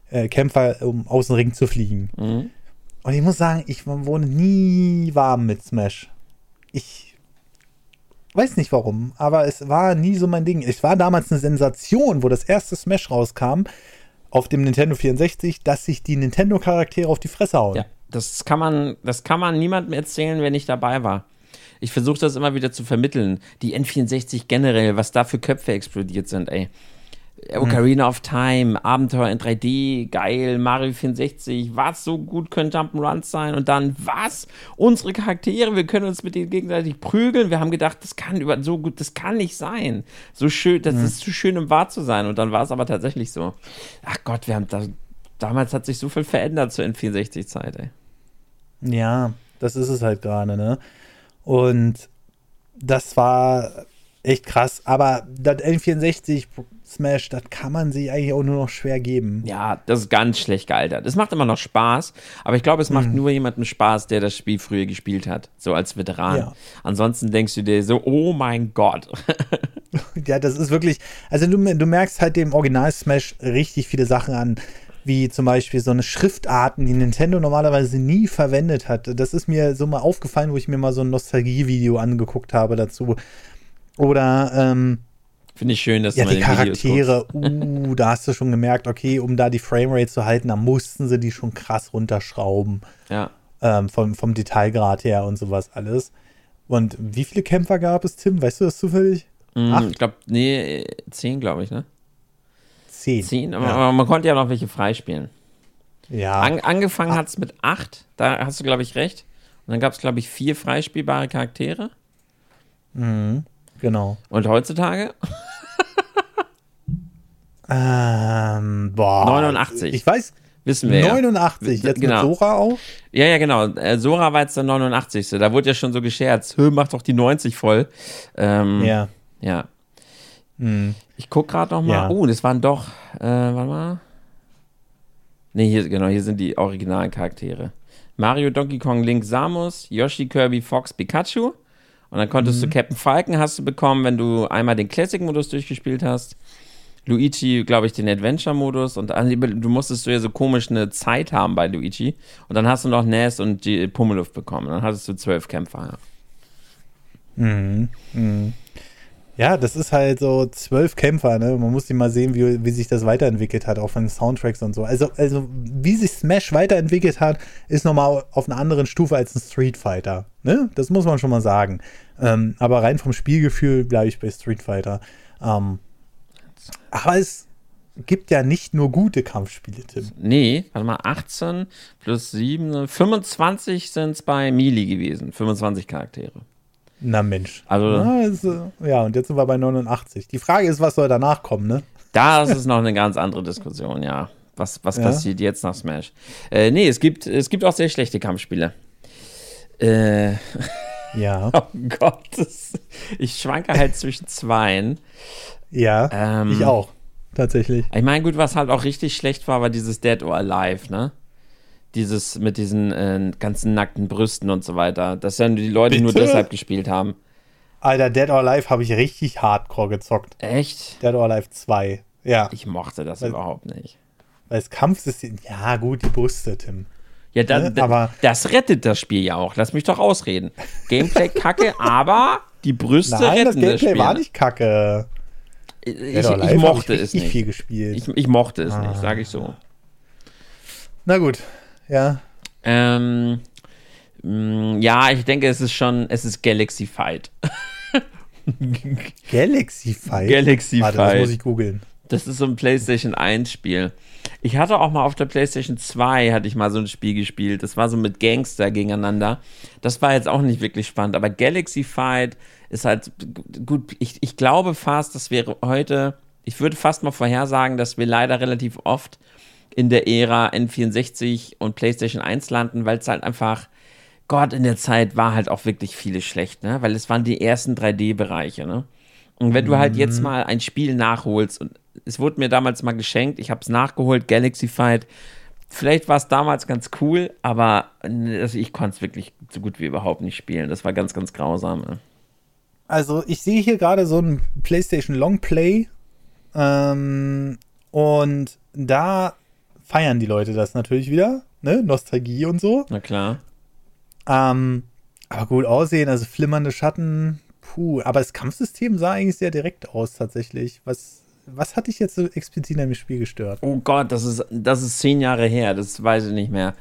Speaker 1: äh, Kämpfer, um aus dem Ring zu fliegen. Mhm. Und ich muss sagen, ich wurde nie warm mit Smash. Ich Weiß nicht warum, aber es war nie so mein Ding. Es war damals eine Sensation, wo das erste Smash rauskam auf dem Nintendo 64, dass sich die Nintendo-Charaktere auf die Fresse hauen. Ja,
Speaker 2: das kann man, das kann man niemandem erzählen, wenn ich dabei war. Ich versuche das immer wieder zu vermitteln. Die N64 generell, was da für Köpfe explodiert sind, ey. Ocarina of Time, Abenteuer in 3D, geil, Mario 64, was so gut können Jump'n'Runs sein und dann was? Unsere Charaktere, wir können uns mit denen gegenseitig prügeln. Wir haben gedacht, das kann über so gut, das kann nicht sein. So schön, das mhm. ist zu schön, um wahr zu sein. Und dann war es aber tatsächlich so. Ach Gott, wir haben da, damals hat sich so viel verändert zur N64-Zeit, ey.
Speaker 1: Ja, das ist es halt gerade, ne? Und das war echt krass. Aber das N64 Smash, das kann man sich eigentlich auch nur noch schwer geben.
Speaker 2: Ja, das ist ganz schlecht gealtert. Es macht immer noch Spaß, aber ich glaube, es macht mhm. nur jemandem Spaß, der das Spiel früher gespielt hat, so als Veteran. Ja. Ansonsten denkst du dir so, oh mein Gott. <laughs>
Speaker 1: ja, das ist wirklich, also du, du merkst halt dem Original Smash richtig viele Sachen an wie zum Beispiel so eine Schriftarten, die Nintendo normalerweise nie verwendet hat. Das ist mir so mal aufgefallen, wo ich mir mal so ein Nostalgie-Video angeguckt habe dazu. Oder ähm,
Speaker 2: Finde ich schön, dass
Speaker 1: ja, du die Charaktere, uh, da hast du schon gemerkt, okay, um da die Framerate zu halten, da mussten sie die schon krass runterschrauben.
Speaker 2: Ja.
Speaker 1: Ähm, vom, vom Detailgrad her und sowas alles. Und wie viele Kämpfer gab es, Tim? Weißt du das zufällig?
Speaker 2: Mm, ich glaube, nee, zehn, glaube ich, ne?
Speaker 1: Zehn.
Speaker 2: Zehn, aber, ja. aber, man konnte ja noch welche freispielen.
Speaker 1: Ja.
Speaker 2: An, angefangen hat es mit acht, da hast du, glaube ich, recht. Und dann gab es, glaube ich, vier freispielbare Charaktere.
Speaker 1: Mhm, genau.
Speaker 2: Und heutzutage? <laughs>
Speaker 1: Ähm, boah.
Speaker 2: 89.
Speaker 1: Ich weiß.
Speaker 2: Wissen wir
Speaker 1: 89, ja. jetzt genau. mit Sora auch?
Speaker 2: Ja, ja, genau. Äh, Sora war jetzt der 89. Da wurde ja schon so gescherzt. Hö, mach doch die 90 voll. Ähm,
Speaker 1: ja.
Speaker 2: Ja.
Speaker 1: Hm.
Speaker 2: Ich guck gerade noch mal. Ja. Oh, das waren doch, äh, warte mal. Ne, hier, genau, hier sind die originalen Charaktere. Mario, Donkey Kong, Link, Samus, Yoshi, Kirby, Fox, Pikachu. Und dann konntest mhm. du Captain Falcon hast du bekommen, wenn du einmal den Classic-Modus durchgespielt hast. Luigi, glaube ich, den Adventure-Modus und du musstest du ja so komisch eine Zeit haben bei Luigi. Und dann hast du noch Ness und die Pummeluft bekommen. Dann hattest du zwölf Kämpfer.
Speaker 1: Ja. Mhm. Mhm. Ja, das ist halt so zwölf Kämpfer, ne? Man muss sich mal sehen, wie, wie sich das weiterentwickelt hat, auch von den Soundtracks und so. Also, also wie sich Smash weiterentwickelt hat, ist nochmal auf einer anderen Stufe als ein Street Fighter. Ne? Das muss man schon mal sagen. Ähm, aber rein vom Spielgefühl bleibe ich bei Street Fighter. Ähm, aber es gibt ja nicht nur gute Kampfspiele, Tim.
Speaker 2: Nee, warte mal, 18 plus 7, 25 sind es bei Mili gewesen. 25 Charaktere.
Speaker 1: Na Mensch.
Speaker 2: Also,
Speaker 1: ja, ist, ja, und jetzt sind wir bei 89. Die Frage ist, was soll danach kommen, ne?
Speaker 2: Das ist noch eine ganz andere Diskussion, ja. Was, was ja? passiert jetzt nach Smash? Äh, nee, es gibt, es gibt auch sehr schlechte Kampfspiele. Äh. <laughs>
Speaker 1: Ja.
Speaker 2: oh Gott. Das, ich schwanke halt zwischen zweien.
Speaker 1: Ja, ähm, ich auch. Tatsächlich.
Speaker 2: Ich meine, gut, was halt auch richtig schlecht war, war dieses Dead or Alive, ne? Dieses mit diesen äh, ganzen nackten Brüsten und so weiter. Das ja die Leute Bitte? nur deshalb gespielt haben.
Speaker 1: Alter, Dead or Alive habe ich richtig hardcore gezockt.
Speaker 2: Echt?
Speaker 1: Dead or Alive 2. Ja.
Speaker 2: Ich mochte das weil, überhaupt nicht.
Speaker 1: Weil das Kampfsystem, ja gut, die Brüste, Tim.
Speaker 2: Ja, da, ne? aber das rettet das Spiel ja auch. Lass mich doch ausreden. Gameplay kacke, <laughs> aber die Brüste Nein, retten das
Speaker 1: Gameplay das
Speaker 2: Spiel.
Speaker 1: war nicht kacke.
Speaker 2: Ich, ich mochte es nicht.
Speaker 1: viel gespielt.
Speaker 2: Ich, ich mochte es ah. nicht, sage ich so.
Speaker 1: Na gut, ja.
Speaker 2: Ähm, mm, ja, ich denke, es ist schon, es ist Galaxy Fight. <laughs>
Speaker 1: Galaxy Fight?
Speaker 2: Galaxy Warte, Fight.
Speaker 1: Das muss ich googeln.
Speaker 2: Das ist so ein PlayStation 1 Spiel. Ich hatte auch mal auf der PlayStation 2 hatte ich mal so ein Spiel gespielt. Das war so mit Gangster gegeneinander. Das war jetzt auch nicht wirklich spannend, aber Galaxy Fight ist halt gut. Ich, ich glaube fast, dass wir heute, ich würde fast mal vorhersagen, dass wir leider relativ oft in der Ära N64 und PlayStation 1 landen, weil es halt einfach, Gott, in der Zeit war halt auch wirklich vieles schlecht, ne? Weil es waren die ersten 3D-Bereiche, ne? Und wenn du halt jetzt mhm. mal ein Spiel nachholst, und es wurde mir damals mal geschenkt, ich habe es nachgeholt, Galaxy Fight, vielleicht war es damals ganz cool, aber also ich konnte es wirklich so gut wie überhaupt nicht spielen. Das war ganz, ganz grausam. Ne?
Speaker 1: Also ich sehe hier gerade so ein PlayStation Longplay ähm, und da feiern die Leute das natürlich wieder, ne? Nostalgie und so.
Speaker 2: Na klar.
Speaker 1: Ähm, aber gut aussehen, also flimmernde Schatten, puh. Aber das Kampfsystem sah eigentlich sehr direkt aus tatsächlich. Was, was hat dich jetzt so explizit an dem Spiel gestört?
Speaker 2: Oh Gott, das ist, das ist zehn Jahre her, das weiß ich nicht mehr.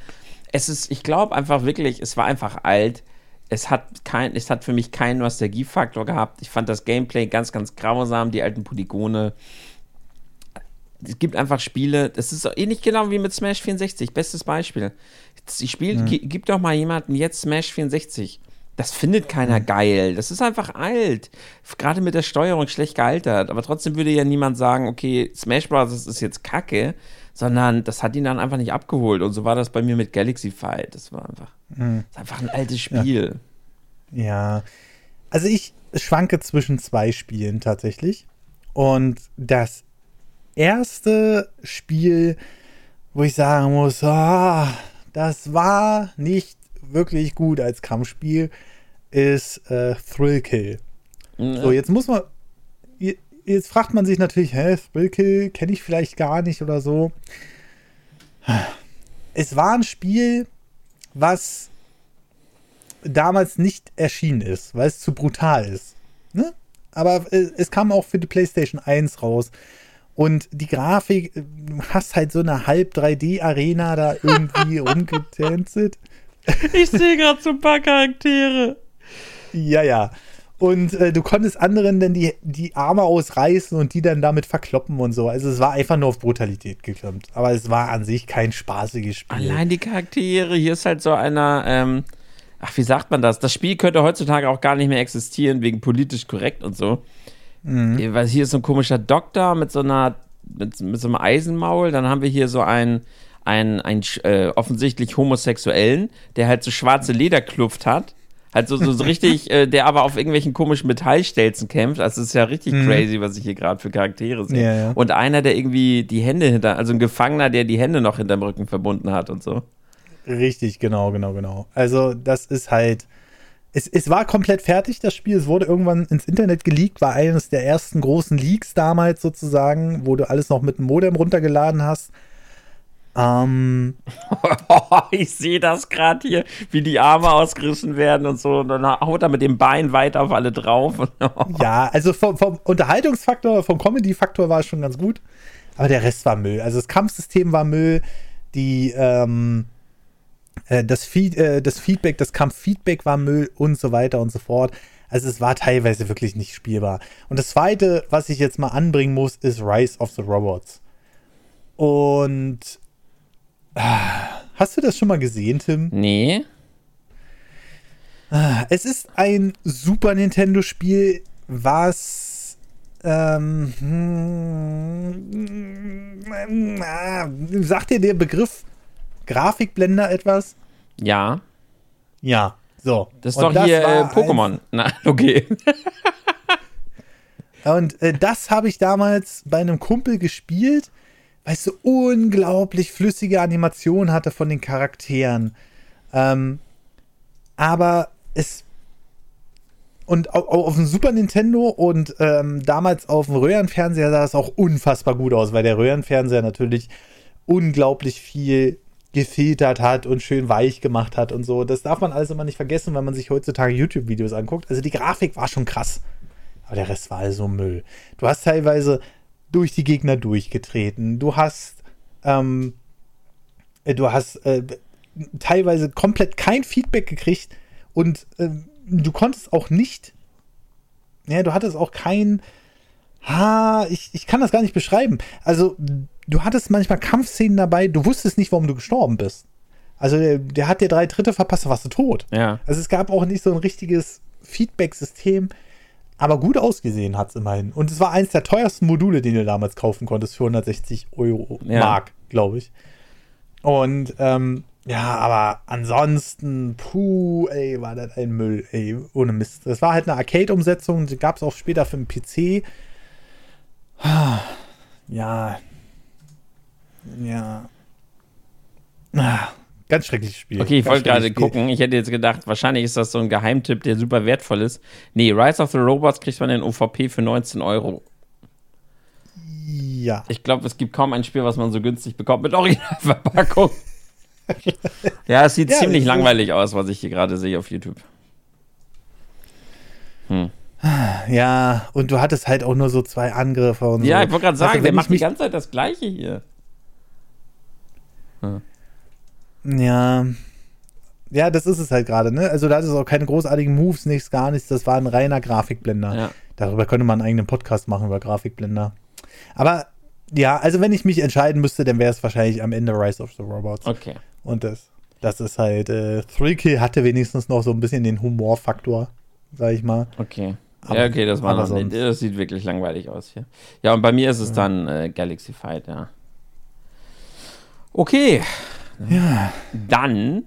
Speaker 2: Es ist, ich glaube einfach wirklich, es war einfach alt es hat kein, es hat für mich keinen Nostalgiefaktor gehabt. Ich fand das Gameplay ganz, ganz grausam, die alten Polygone. es gibt einfach Spiele, das ist ähnlich genau wie mit Smash 64, bestes Beispiel. Ich spiel, mhm. Gib doch mal jemanden jetzt Smash 64. Das findet keiner mhm. geil. Das ist einfach alt. Gerade mit der Steuerung schlecht gealtert. Aber trotzdem würde ja niemand sagen, okay, Smash Bros. ist jetzt kacke, sondern das hat ihn dann einfach nicht abgeholt. Und so war das bei mir mit Galaxy Fight. Das war einfach, mhm. das einfach ein altes Spiel.
Speaker 1: Ja. ja. Also ich schwanke zwischen zwei Spielen tatsächlich. Und das erste Spiel, wo ich sagen muss, oh, das war nicht wirklich gut als Kampfspiel, ist äh, Thrill Kill. Ja. So, jetzt muss man. Jetzt fragt man sich natürlich, hä, Thrill Kill kenne ich vielleicht gar nicht oder so. Es war ein Spiel, was damals nicht erschienen ist, weil es zu brutal ist. Ne? Aber äh, es kam auch für die PlayStation 1 raus. Und die Grafik, du hast halt so eine halb 3D-Arena da irgendwie <laughs> rumgetänzelt.
Speaker 2: Ich sehe gerade so ein paar Charaktere.
Speaker 1: Ja, ja. Und äh, du konntest anderen dann die, die Arme ausreißen und die dann damit verkloppen und so. Also es war einfach nur auf Brutalität geklemmt. Aber es war an sich kein spaßiges Spiel.
Speaker 2: Allein die Charaktere, hier ist halt so einer, ähm, ach, wie sagt man das? Das Spiel könnte heutzutage auch gar nicht mehr existieren, wegen politisch korrekt und so. Mhm. Weil hier ist so ein komischer Doktor mit so einer, mit, mit so einem Eisenmaul. Dann haben wir hier so einen, einen, einen äh, offensichtlich Homosexuellen, der halt so schwarze Lederkluft hat. Halt so, so, so richtig, äh, der aber auf irgendwelchen komischen Metallstelzen kämpft. Also es ist ja richtig mhm. crazy, was ich hier gerade für Charaktere sehe. Ja, ja. Und einer, der irgendwie die Hände hinter, also ein Gefangener, der die Hände noch hinterm Rücken verbunden hat und so.
Speaker 1: Richtig, genau, genau, genau. Also das ist halt es, es war komplett fertig, das Spiel. Es wurde irgendwann ins Internet geleakt, war eines der ersten großen Leaks damals sozusagen, wo du alles noch mit dem Modem runtergeladen hast. Ähm, <laughs>
Speaker 2: ich sehe das gerade hier, wie die Arme ausgerissen werden und so. Und dann haut er mit dem Bein weiter auf alle drauf. <laughs>
Speaker 1: ja, also vom, vom Unterhaltungsfaktor, vom Comedy-Faktor war es schon ganz gut. Aber der Rest war Müll. Also das Kampfsystem war Müll. Die, ähm, äh, das, Feed, äh, das Feedback, das Kampffeedback war Müll und so weiter und so fort. Also es war teilweise wirklich nicht spielbar. Und das zweite, was ich jetzt mal anbringen muss, ist Rise of the Robots. Und hast du das schon mal gesehen, Tim?
Speaker 2: Nee.
Speaker 1: Es ist ein Super Nintendo-Spiel, was ähm, hm, sagt dir der Begriff Grafikblender etwas?
Speaker 2: Ja.
Speaker 1: Ja, so.
Speaker 2: Das ist und doch das hier äh, Pokémon. Na, <laughs> okay.
Speaker 1: und äh, das habe ich damals bei einem Kumpel gespielt, es so unglaublich flüssige Animationen hatte von den Charakteren. Ähm, aber es und auf, auf dem Super Nintendo und ähm, damals auf dem Röhrenfernseher sah es auch unfassbar gut aus, weil der Röhrenfernseher natürlich unglaublich viel gefiltert hat und schön weich gemacht hat und so. Das darf man alles immer nicht vergessen, wenn man sich heutzutage YouTube-Videos anguckt. Also die Grafik war schon krass. Aber der Rest war also Müll. Du hast teilweise durch die Gegner durchgetreten. Du hast, ähm, äh, du hast äh, teilweise komplett kein Feedback gekriegt und äh, du konntest auch nicht, ja, du hattest auch kein, ha, ich, ich kann das gar nicht beschreiben. Also du hattest manchmal Kampfszenen dabei, du wusstest nicht, warum du gestorben bist. Also der, der hat dir drei Dritte verpasst, warst du tot.
Speaker 2: Ja.
Speaker 1: Also es gab auch nicht so ein richtiges Feedback-System, aber gut ausgesehen hat es immerhin. Und es war eins der teuersten Module, den du damals kaufen konntest, für 160 Euro ja. Mark, glaube ich. Und ähm, ja, aber ansonsten, puh, ey, war das ein Müll, ey, ohne Mist. Das war halt eine Arcade-Umsetzung, die gab es auch später für den PC. Ja, ja. Ganz schreckliches Spiel.
Speaker 2: Okay, ich wollte gerade gucken. Ich hätte jetzt gedacht, wahrscheinlich ist das so ein Geheimtipp, der super wertvoll ist. Nee, Rise of the Robots kriegt man in OVP für 19 Euro.
Speaker 1: Ja.
Speaker 2: Ich glaube, es gibt kaum ein Spiel, was man so günstig bekommt mit Originalverpackung. <laughs> ja, es sieht ja, ziemlich langweilig aus, was ich hier gerade sehe auf YouTube.
Speaker 1: Hm. Ja, und du hattest halt auch nur so zwei Angriffe und
Speaker 2: ja,
Speaker 1: so.
Speaker 2: Ja, ich wollte gerade sagen, also, der macht die ganze Zeit das Gleiche hier.
Speaker 1: Ja. Ja, das ist es halt gerade, ne? Also da hat es auch keine großartigen Moves, nichts, gar nichts. Das war ein reiner Grafikblender. Ja. Darüber könnte man einen eigenen Podcast machen über Grafikblender. Aber Ja, also wenn ich mich entscheiden müsste, dann wäre es wahrscheinlich am Ende Rise of the Robots.
Speaker 2: Okay.
Speaker 1: Und das, das ist halt, äh, Thrill hatte wenigstens noch so ein bisschen den Humorfaktor, sag ich mal.
Speaker 2: Okay. Aber, ja, okay, das war noch, sonst. das sieht wirklich langweilig aus hier. Ja, und bei mir ist es ja. dann äh, Galaxy Fight, ja. Okay. Ja. Dann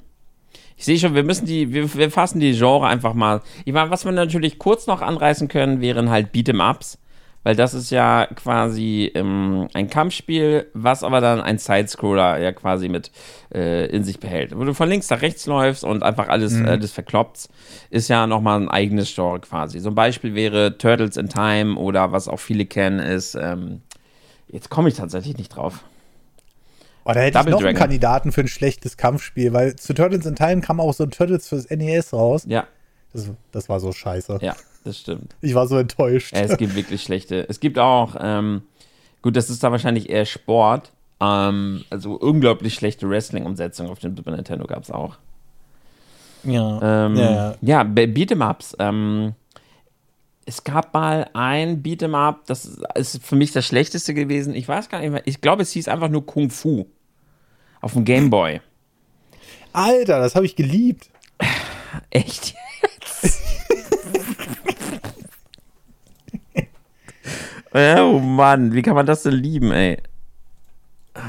Speaker 2: ich sehe schon, wir müssen die, wir, wir, fassen die Genre einfach mal. Ich meine, was wir natürlich kurz noch anreißen können, wären halt Beat'em-Ups. Weil das ist ja quasi ähm, ein Kampfspiel, was aber dann ein Sidescroller ja quasi mit äh, in sich behält. Wo du von links nach rechts läufst und einfach alles, mhm. alles verkloppt, ist ja nochmal ein eigenes Genre quasi. So ein Beispiel wäre Turtles in Time oder was auch viele kennen, ist, ähm, jetzt komme ich tatsächlich nicht drauf.
Speaker 1: Oh, da hätte Double ich noch Dragon. einen Kandidaten für ein schlechtes Kampfspiel, weil zu Turtles in Time kam auch so ein Turtles fürs NES raus.
Speaker 2: Ja.
Speaker 1: Das, das war so scheiße.
Speaker 2: Ja das stimmt.
Speaker 1: Ich war so enttäuscht.
Speaker 2: Es gibt <laughs> wirklich schlechte. Es gibt auch, ähm, gut, das ist da wahrscheinlich eher Sport. Ähm, also unglaublich schlechte Wrestling-Umsetzung auf dem Super Nintendo gab es auch.
Speaker 1: Ja.
Speaker 2: Ähm, ja, ja. ja Beat'em-Ups. Ähm, es gab mal ein Beat'em-Up, das ist für mich das schlechteste gewesen. Ich weiß gar nicht mehr. Ich glaube, es hieß einfach nur Kung Fu. Auf dem Game Boy.
Speaker 1: Alter, das habe ich geliebt. <sighs>
Speaker 2: Echt? <laughs> oh Mann, wie kann man das denn lieben, ey? <sighs>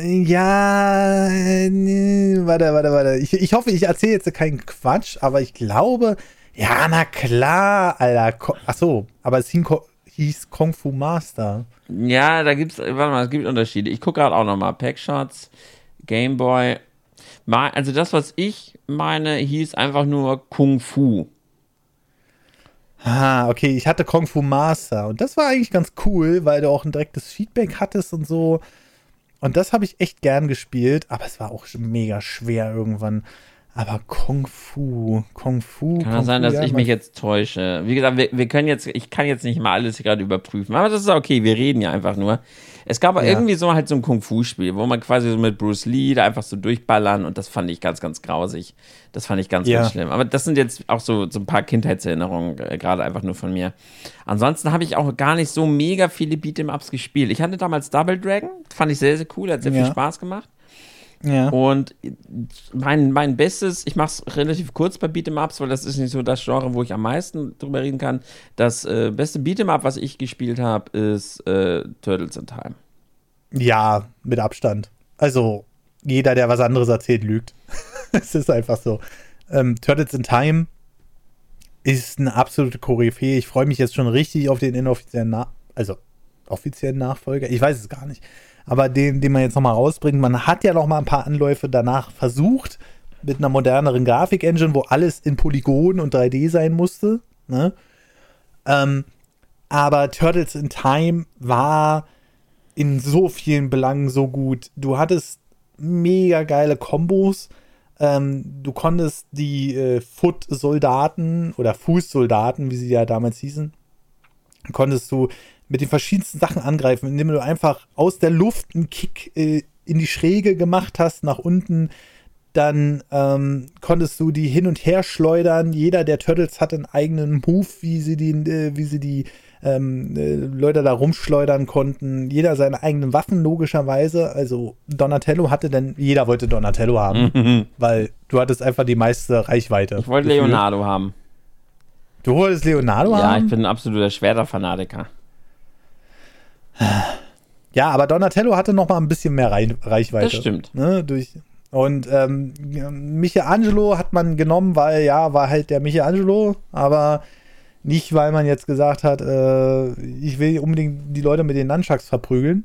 Speaker 1: Ja, nee, warte, warte, warte. Ich, ich hoffe, ich erzähle jetzt keinen Quatsch, aber ich glaube, ja, na klar, Alter. Ach so, aber es hieß Kung Fu Master.
Speaker 2: Ja, da gibt's, warte mal, es gibt Unterschiede. Ich gucke gerade auch nochmal. Packshots, Game Boy. Also das, was ich meine, hieß einfach nur Kung Fu.
Speaker 1: Ah, okay, ich hatte Kung Fu Master und das war eigentlich ganz cool, weil du auch ein direktes Feedback hattest und so. Und das habe ich echt gern gespielt, aber es war auch mega schwer irgendwann. Aber Kung Fu, Kung Fu.
Speaker 2: Kann Kung sein, Fu, dass ja, ich mich jetzt täusche. Wie gesagt, wir, wir, können jetzt, ich kann jetzt nicht mal alles gerade überprüfen, aber das ist okay, wir reden ja einfach nur. Es gab ja. irgendwie so halt so ein Kung-Fu-Spiel, wo man quasi so mit Bruce Lee da einfach so durchballern und das fand ich ganz, ganz grausig. Das fand ich ganz, ja. ganz schlimm. Aber das sind jetzt auch so, so ein paar Kindheitserinnerungen, äh, gerade einfach nur von mir. Ansonsten habe ich auch gar nicht so mega viele Beat'em-Ups gespielt. Ich hatte damals Double Dragon, fand ich sehr, sehr cool, hat sehr viel Spaß gemacht. Ja. Und mein, mein Bestes, ich mache es relativ kurz bei Beat'em-Ups, weil das ist nicht so das Genre, wo ich am meisten drüber reden kann. Das äh, beste Beat'em-Up, was ich gespielt habe, ist äh, Turtles in Time.
Speaker 1: Ja, mit Abstand. Also, jeder, der was anderes erzählt, lügt. <laughs> es ist einfach so. Ähm, Turtles in Time ist eine absolute Koryphäe. Ich freue mich jetzt schon richtig auf den inoffiziellen, Na also offiziellen Nachfolger. Ich weiß es gar nicht aber den, den man jetzt nochmal rausbringt, man hat ja noch mal ein paar Anläufe danach versucht, mit einer moderneren Grafik-Engine, wo alles in Polygon und 3D sein musste. Ne? Ähm, aber Turtles in Time war in so vielen Belangen so gut. Du hattest mega geile Kombos. Ähm, du konntest die äh, Foot-Soldaten oder Fußsoldaten, wie sie ja damals hießen, konntest du mit den verschiedensten Sachen angreifen, indem du einfach aus der Luft einen Kick äh, in die Schräge gemacht hast, nach unten. Dann ähm, konntest du die hin und her schleudern. Jeder der Turtles hatte einen eigenen Move, wie sie die, äh, wie sie die ähm, äh, Leute da rumschleudern konnten. Jeder seine eigenen Waffen, logischerweise. Also Donatello hatte denn, jeder wollte Donatello haben, mhm. <laughs> weil du hattest einfach die meiste Reichweite.
Speaker 2: Ich wollte Leonardo haben.
Speaker 1: Du wolltest Leonardo
Speaker 2: ja,
Speaker 1: haben?
Speaker 2: Ja, ich bin ein absoluter Schwerter-Fanatiker.
Speaker 1: Ja, aber Donatello hatte noch mal ein bisschen mehr Reichweite. Das
Speaker 2: stimmt.
Speaker 1: Ne, durch, und ähm, Michelangelo hat man genommen, weil ja, war halt der Michelangelo, aber nicht, weil man jetzt gesagt hat, äh, ich will unbedingt die Leute mit den Nunchucks verprügeln.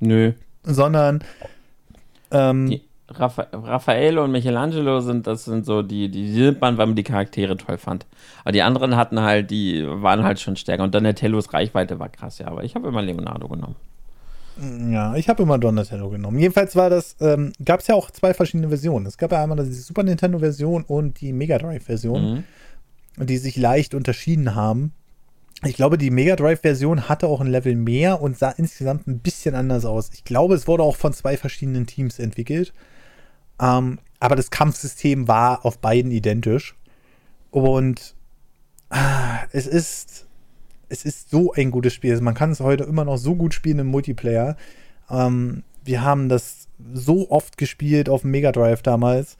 Speaker 2: Nö.
Speaker 1: Sondern ähm,
Speaker 2: die Rapha Raffaello und Michelangelo sind, das sind so die, die, die nimmt man, weil man die Charaktere toll fand. Aber die anderen hatten halt, die waren halt schon stärker. Und Donatellos Reichweite war krass, ja. Aber ich habe immer Leonardo genommen.
Speaker 1: Ja, ich habe immer Donatello genommen. Jedenfalls war das, ähm, gab es ja auch zwei verschiedene Versionen. Es gab ja einmal die Super Nintendo-Version und die Mega Drive-Version, mhm. die sich leicht unterschieden haben. Ich glaube, die Mega Drive-Version hatte auch ein Level mehr und sah insgesamt ein bisschen anders aus. Ich glaube, es wurde auch von zwei verschiedenen Teams entwickelt. Ähm, aber das Kampfsystem war auf beiden identisch. Und ah, es ist es ist so ein gutes Spiel. Also man kann es heute immer noch so gut spielen im Multiplayer. Ähm, wir haben das so oft gespielt auf dem Mega Drive damals.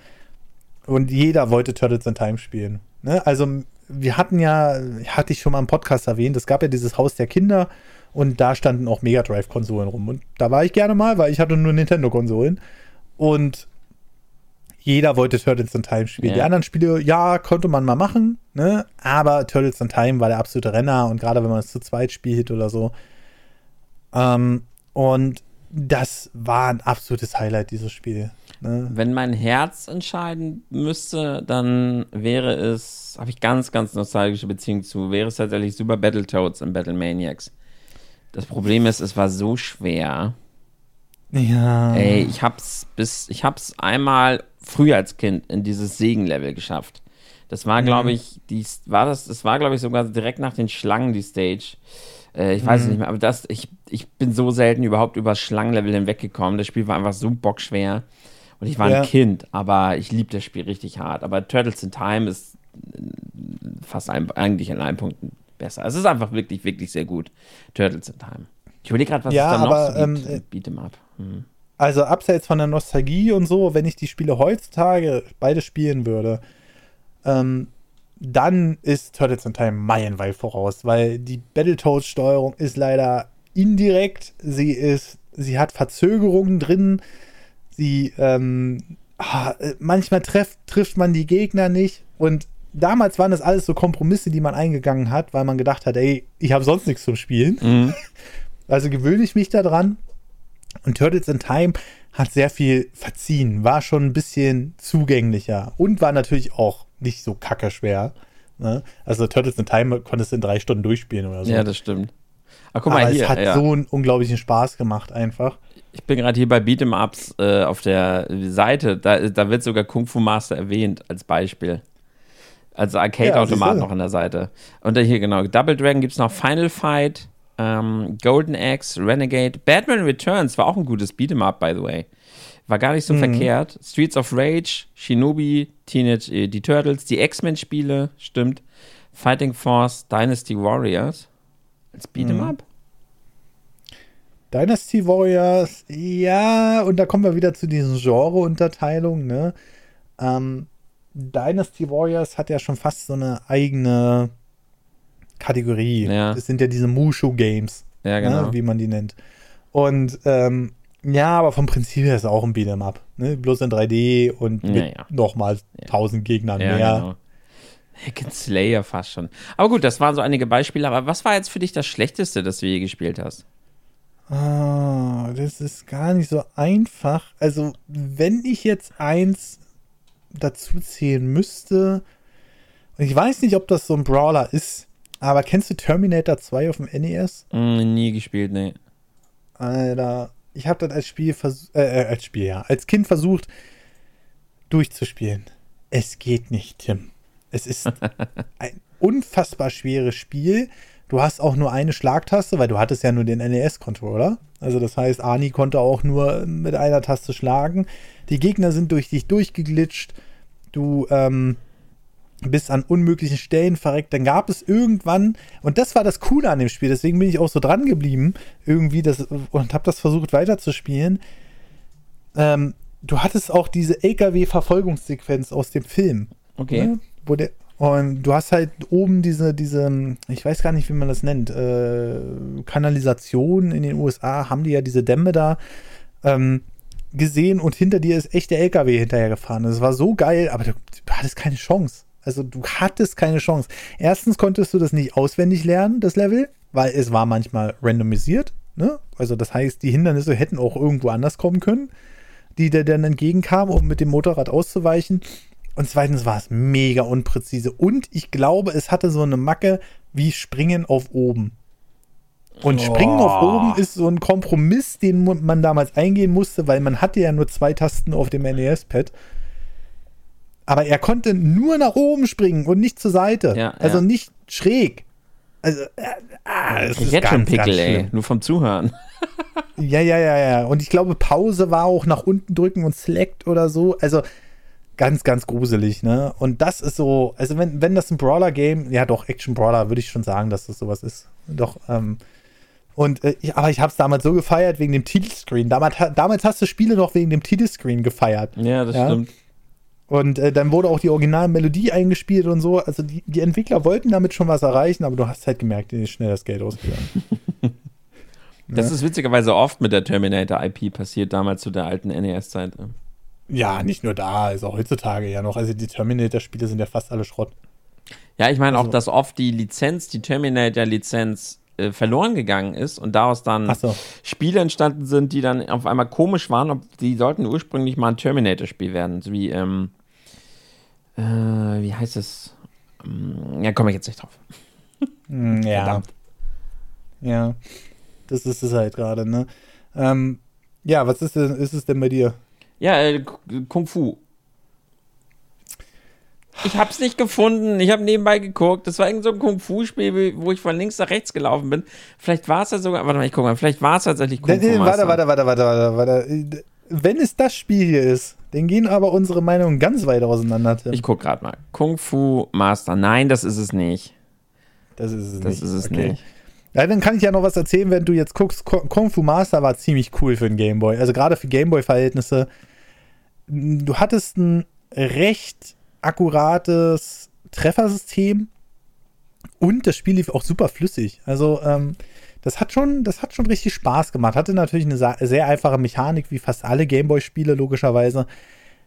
Speaker 1: Und jeder wollte Turtles in Time spielen. Ne? Also, wir hatten ja, hatte ich schon mal im Podcast erwähnt, es gab ja dieses Haus der Kinder und da standen auch Mega Drive-Konsolen rum. Und da war ich gerne mal, weil ich hatte nur Nintendo-Konsolen. Und jeder wollte Turtles in Time spielen. Ja. Die anderen Spiele, ja, konnte man mal machen, ne? Aber Turtles in Time war der absolute Renner und gerade wenn man es zu zweit spielt oder so. Ähm, und das war ein absolutes Highlight, dieses Spiel.
Speaker 2: Ne? Wenn mein Herz entscheiden müsste, dann wäre es, habe ich ganz, ganz nostalgische Beziehung zu, wäre es tatsächlich Super Battletoads und Battle Maniacs. Das Problem ist, es war so schwer.
Speaker 1: Ja.
Speaker 2: Ey, ich hab's bis, ich hab's einmal früher als Kind in dieses Segenlevel geschafft. Das war, glaube mhm. ich, die, war das, das war, glaube ich, sogar direkt nach den Schlangen, die Stage. Äh, ich weiß es mhm. nicht mehr, aber das, ich, ich bin so selten überhaupt über das Schlangenlevel hinweggekommen. Das Spiel war einfach so bockschwer. Und ich war ja. ein Kind, aber ich liebe das Spiel richtig hart. Aber Turtles in Time ist äh, fast ein, eigentlich in allen Punkten besser. Es ist einfach wirklich, wirklich sehr gut. Turtles in Time. Ich überlege gerade, was
Speaker 1: ja,
Speaker 2: es da
Speaker 1: noch so gibt. Ähm, Beat'em Up. Hm. Also abseits von der Nostalgie und so, wenn ich die Spiele heutzutage beide spielen würde, ähm, dann ist Turtles in Time meilenweit voraus, weil die Battletoads-Steuerung ist leider indirekt. Sie ist, sie hat Verzögerungen drin. Sie, ähm, ah, manchmal treff, trifft man die Gegner nicht. Und damals waren das alles so Kompromisse, die man eingegangen hat, weil man gedacht hat, ey, ich habe sonst nichts zum Spielen. Mhm. <laughs> Also gewöhne ich mich daran. Und Turtles in Time hat sehr viel verziehen, war schon ein bisschen zugänglicher und war natürlich auch nicht so kacke schwer. Ne? Also Turtles in Time konntest du in drei Stunden durchspielen oder so.
Speaker 2: Ja, das stimmt. Ach, guck mal Aber hier.
Speaker 1: Es hat ja. so einen unglaublichen Spaß gemacht einfach.
Speaker 2: Ich bin gerade hier bei Beat'em Ups äh, auf der Seite. Da, da wird sogar Kung Fu Master erwähnt als Beispiel. Also Arcade-Automat ja, noch an der Seite. Und hier genau, Double Dragon gibt es noch Final Fight, ähm, Golden Axe, Renegade, Batman Returns war auch ein gutes Beat'em Up, by the way. War gar nicht so mhm. verkehrt. Streets of Rage, Shinobi, Teenage äh, die Turtles, die X-Men-Spiele, stimmt. Fighting Force, Dynasty Warriors. Als Beat'em mhm. Up?
Speaker 1: Dynasty Warriors, ja, und da kommen wir wieder zu diesen Genre-Unterteilungen, ne? Ähm, Dynasty Warriors hat ja schon fast so eine eigene Kategorie. Ja. Das sind ja diese Mushu-Games,
Speaker 2: ja, ne, genau.
Speaker 1: ne, wie man die nennt. Und ähm, ja, aber vom Prinzip her ist es auch ein Beat'em Up. Ne? Bloß in 3D und ja, mit ja. nochmal tausend Gegnern ja, mehr. Genau.
Speaker 2: Hack Slayer fast schon. Aber gut, das waren so einige Beispiele. Aber was war jetzt für dich das Schlechteste, das du je gespielt hast?
Speaker 1: Ah, das ist gar nicht so einfach. Also, wenn ich jetzt eins dazu zählen müsste, ich weiß nicht, ob das so ein Brawler ist, aber kennst du Terminator 2 auf dem NES?
Speaker 2: Mm, nie gespielt, nee.
Speaker 1: Alter, ich habe das als Spiel versucht, äh, äh, als Spiel, ja, als Kind versucht durchzuspielen. Es geht nicht, Tim. Es ist <laughs> ein unfassbar schweres Spiel. Du hast auch nur eine Schlagtaste, weil du hattest ja nur den NES-Controller. Also das heißt, Ani konnte auch nur mit einer Taste schlagen. Die Gegner sind durch dich durchgeglitscht. Du ähm, bist an unmöglichen Stellen verreckt. Dann gab es irgendwann, und das war das Coole an dem Spiel, deswegen bin ich auch so dran geblieben, irgendwie das, und habe das versucht weiterzuspielen. Ähm, du hattest auch diese LKW-Verfolgungssequenz aus dem Film.
Speaker 2: Okay. Ne?
Speaker 1: Wo der, und du hast halt oben diese, diese, ich weiß gar nicht, wie man das nennt, äh, Kanalisation in den USA, haben die ja diese Dämme da. Ähm, gesehen und hinter dir ist echt der LKW hinterhergefahren. Das war so geil, aber du, du hattest keine Chance. Also du hattest keine Chance. Erstens konntest du das nicht auswendig lernen, das Level, weil es war manchmal randomisiert. Ne? Also das heißt, die Hindernisse hätten auch irgendwo anders kommen können, die dir dann entgegenkamen, um mit dem Motorrad auszuweichen. Und zweitens war es mega unpräzise. Und ich glaube, es hatte so eine Macke wie Springen auf oben. Und oh. Springen auf oben ist so ein Kompromiss, den man damals eingehen musste, weil man hatte ja nur zwei Tasten auf dem NES-Pad. Aber er konnte nur nach oben springen und nicht zur Seite. Ja, also ja. nicht schräg. Also, äh,
Speaker 2: ah, ich ist jetzt ganz, schon Pickel, ey. Nur vom Zuhören. <laughs>
Speaker 1: ja, ja, ja, ja. Und ich glaube, Pause war auch nach unten drücken und Select oder so. Also, ganz, ganz gruselig, ne? Und das ist so, also wenn, wenn das ein Brawler-Game, ja doch, Action-Brawler, würde ich schon sagen, dass das sowas ist. Doch, ähm, und äh, ich, aber ich habe es damals so gefeiert wegen dem Titelscreen. Damals, damals hast du Spiele noch wegen dem Titelscreen gefeiert.
Speaker 2: Ja, das ja? stimmt.
Speaker 1: Und äh, dann wurde auch die originale Melodie eingespielt und so. Also die, die Entwickler wollten damit schon was erreichen, aber du hast halt gemerkt, wie schnell das Geld ausgegangen. <laughs>
Speaker 2: das ja. ist witzigerweise oft mit der Terminator IP passiert, damals zu der alten NES-Zeit.
Speaker 1: Ja, nicht nur da, also heutzutage ja noch. Also die Terminator-Spiele sind ja fast alle Schrott.
Speaker 2: Ja, ich meine also, auch, dass oft die Lizenz, die Terminator-Lizenz äh, verloren gegangen ist und daraus dann so. Spiele entstanden sind, die dann auf einmal komisch waren. Die sollten ursprünglich mal ein Terminator-Spiel werden, so wie, ähm, äh, wie heißt es? Ähm, ja, komme ich jetzt nicht drauf.
Speaker 1: Hm, ja. Verdammt. Ja, das ist es halt gerade, ne? Ähm, ja, was ist, denn, ist es denn bei dir?
Speaker 2: Ja, äh, Kung Fu. Ich hab's nicht gefunden. Ich habe nebenbei geguckt. Das war irgend so ein Kung-Fu-Spiel, wo ich von links nach rechts gelaufen bin. Vielleicht war es ja sogar. Warte mal, ich guck mal. Vielleicht war es tatsächlich
Speaker 1: Kung Fu. Warte, warte, warte, warte, warte, warte. Wenn es das Spiel hier ist, dann gehen aber unsere Meinungen ganz weit auseinander.
Speaker 2: Tim. Ich guck gerade mal. Kung Fu Master. Nein, das ist es nicht.
Speaker 1: Das ist es
Speaker 2: das nicht. Das ist es okay. nicht.
Speaker 1: Ja, dann kann ich ja noch was erzählen, wenn du jetzt guckst. Kung Fu Master war ziemlich cool für den Gameboy. Also gerade für Gameboy-Verhältnisse. Du hattest ein recht akkurates Treffersystem und das Spiel lief auch super flüssig. Also, ähm, das hat schon, das hat schon richtig Spaß gemacht. Hatte natürlich eine sehr einfache Mechanik, wie fast alle Gameboy-Spiele, logischerweise.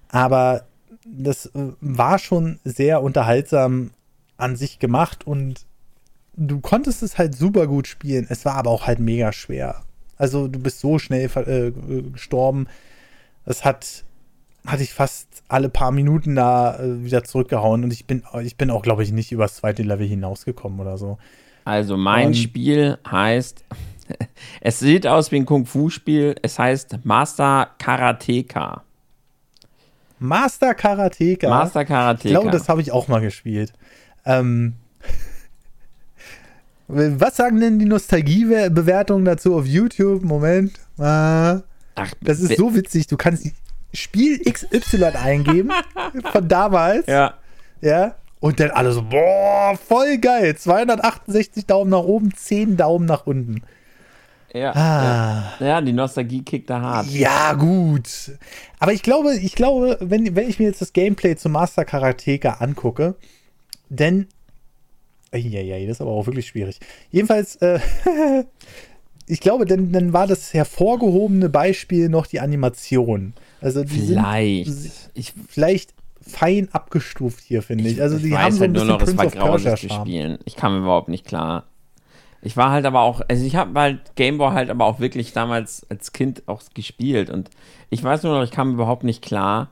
Speaker 1: Aber das äh, war schon sehr unterhaltsam an sich gemacht und du konntest es halt super gut spielen. Es war aber auch halt mega schwer. Also, du bist so schnell äh, gestorben. Es hat hatte ich fast alle paar Minuten da äh, wieder zurückgehauen und ich bin, ich bin auch, glaube ich, nicht übers zweite Level hinausgekommen oder so.
Speaker 2: Also mein um, Spiel heißt, <laughs> es sieht aus wie ein Kung-Fu-Spiel, es heißt Master Karateka.
Speaker 1: Master Karateka?
Speaker 2: Master Karateka.
Speaker 1: Ich glaube, das habe ich auch mal gespielt. Ähm, <laughs> was sagen denn die Nostalgiebewertungen dazu auf YouTube? Moment. Ach, das ist so witzig. Du kannst Spiel XY eingeben <laughs> von damals.
Speaker 2: Ja.
Speaker 1: Ja. Und dann alle so, boah, voll geil. 268 Daumen nach oben, 10 Daumen nach unten.
Speaker 2: Ja, ah. ja. ja, die Nostalgie kickt da hart.
Speaker 1: Ja, gut. Aber ich glaube, ich glaube, wenn, wenn ich mir jetzt das Gameplay zum Master Karateka angucke, denn. Ja, ja, das ist aber auch wirklich schwierig. Jedenfalls, äh, <laughs> ich glaube, dann, dann war das hervorgehobene Beispiel noch die Animation. Also die
Speaker 2: vielleicht.
Speaker 1: Sind, ich, vielleicht fein abgestuft hier, finde ich. ich. Also die
Speaker 2: ich
Speaker 1: haben
Speaker 2: so halt nur noch, es war grauenhaft zu spielen. Ich kam überhaupt nicht klar. Ich war halt aber auch, also ich habe halt Gameboy halt aber auch wirklich damals als Kind auch gespielt und ich weiß nur noch, ich kam überhaupt nicht klar.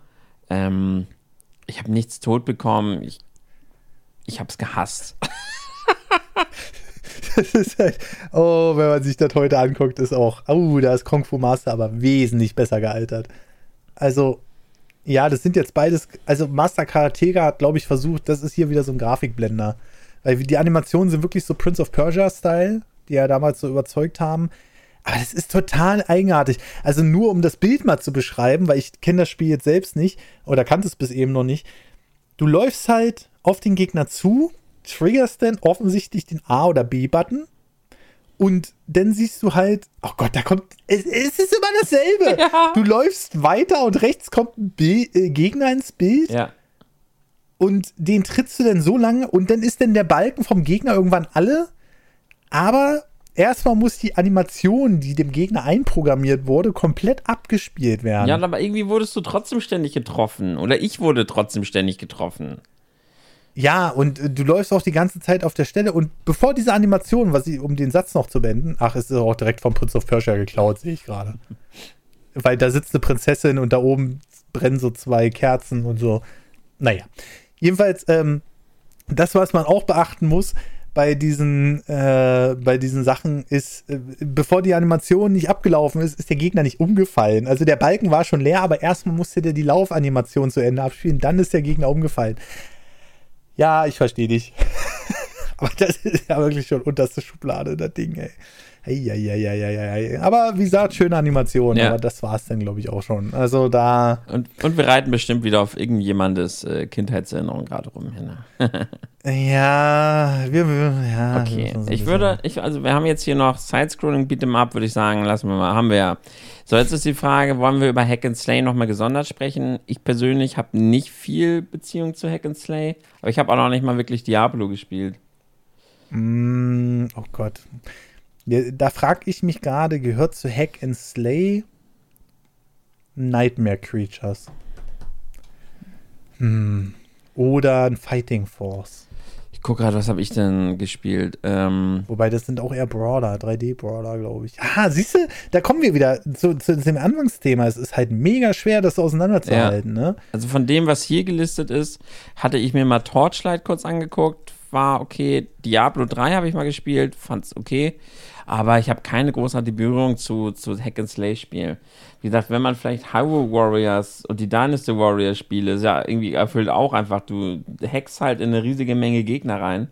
Speaker 2: Ähm, ich habe nichts tot bekommen. Ich, ich habe es gehasst. <laughs>
Speaker 1: das ist halt, oh, wenn man sich das heute anguckt, ist auch, oh, da ist Kung Fu Master aber wesentlich besser gealtert. Also, ja, das sind jetzt beides. Also, Master Karateka hat, glaube ich, versucht, das ist hier wieder so ein Grafikblender. Weil die Animationen sind wirklich so Prince of Persia-Style, die ja damals so überzeugt haben. Aber das ist total eigenartig. Also, nur um das Bild mal zu beschreiben, weil ich kenne das Spiel jetzt selbst nicht oder kannte es bis eben noch nicht. Du läufst halt auf den Gegner zu, triggerst dann offensichtlich den A- oder B-Button und dann siehst du halt, oh Gott, da kommt, es, es ist immer dasselbe. <laughs> Ja. Du läufst weiter und rechts kommt ein B, äh, Gegner ins Bild.
Speaker 2: Ja.
Speaker 1: Und den trittst du dann so lange und dann ist dann der Balken vom Gegner irgendwann alle. Aber erstmal muss die Animation, die dem Gegner einprogrammiert wurde, komplett abgespielt werden.
Speaker 2: Ja, aber irgendwie wurdest du trotzdem ständig getroffen. Oder ich wurde trotzdem ständig getroffen.
Speaker 1: Ja, und äh, du läufst auch die ganze Zeit auf der Stelle und bevor diese Animation, was ich, um den Satz noch zu beenden, ach, es ist auch direkt vom Prince of Persia geklaut, sehe ich gerade. Weil da sitzt eine Prinzessin und da oben brennen so zwei Kerzen und so. Naja. Jedenfalls, ähm, das, was man auch beachten muss bei diesen, äh, bei diesen Sachen, ist, äh, bevor die Animation nicht abgelaufen ist, ist der Gegner nicht umgefallen. Also der Balken war schon leer, aber erstmal musste der die Laufanimation zu Ende abspielen, dann ist der Gegner umgefallen. Ja, ich verstehe dich. <laughs> Aber das ist ja wirklich schon unterste Schublade, das Ding, ey. Eieieiei. Aber wie gesagt, schöne Animation, ja. aber das war es dann, glaube ich, auch schon. Also da.
Speaker 2: Und, und wir reiten bestimmt wieder auf irgendjemandes äh, Kindheitserinnerung gerade rum.
Speaker 1: Ne? <laughs> ja, wir, wir ja. <laughs>
Speaker 2: Okay, so ich würde, ich, also wir haben jetzt hier noch Sidescrolling Beat'em Up, würde ich sagen, lassen wir mal, haben wir ja. So, jetzt ist die Frage, wollen wir über Hack and Slay nochmal gesondert sprechen? Ich persönlich habe nicht viel Beziehung zu Hack and Slay, aber ich habe auch noch nicht mal wirklich Diablo gespielt.
Speaker 1: Mm, oh Gott. Da frage ich mich gerade, gehört zu Hack and Slay Nightmare Creatures? Hm. Oder ein Fighting Force.
Speaker 2: Ich gucke gerade, was habe ich denn gespielt? Ähm
Speaker 1: Wobei, das sind auch eher Brawler, 3D-Brawler, glaube ich. Ah, siehst du, da kommen wir wieder zu, zu, dem Anfangsthema. Es ist halt mega schwer, das auseinanderzuhalten. Ja. Ne?
Speaker 2: Also von dem, was hier gelistet ist, hatte ich mir mal Torchlight kurz angeguckt. War okay. Diablo 3 habe ich mal gespielt, fand's okay aber ich habe keine großartige Berührung zu, zu Hack-and-Slay-Spielen. Wie gesagt, wenn man vielleicht Hyrule Warriors und die Dynasty Warriors Spiele, ist ja irgendwie erfüllt auch einfach, du hackst halt in eine riesige Menge Gegner rein.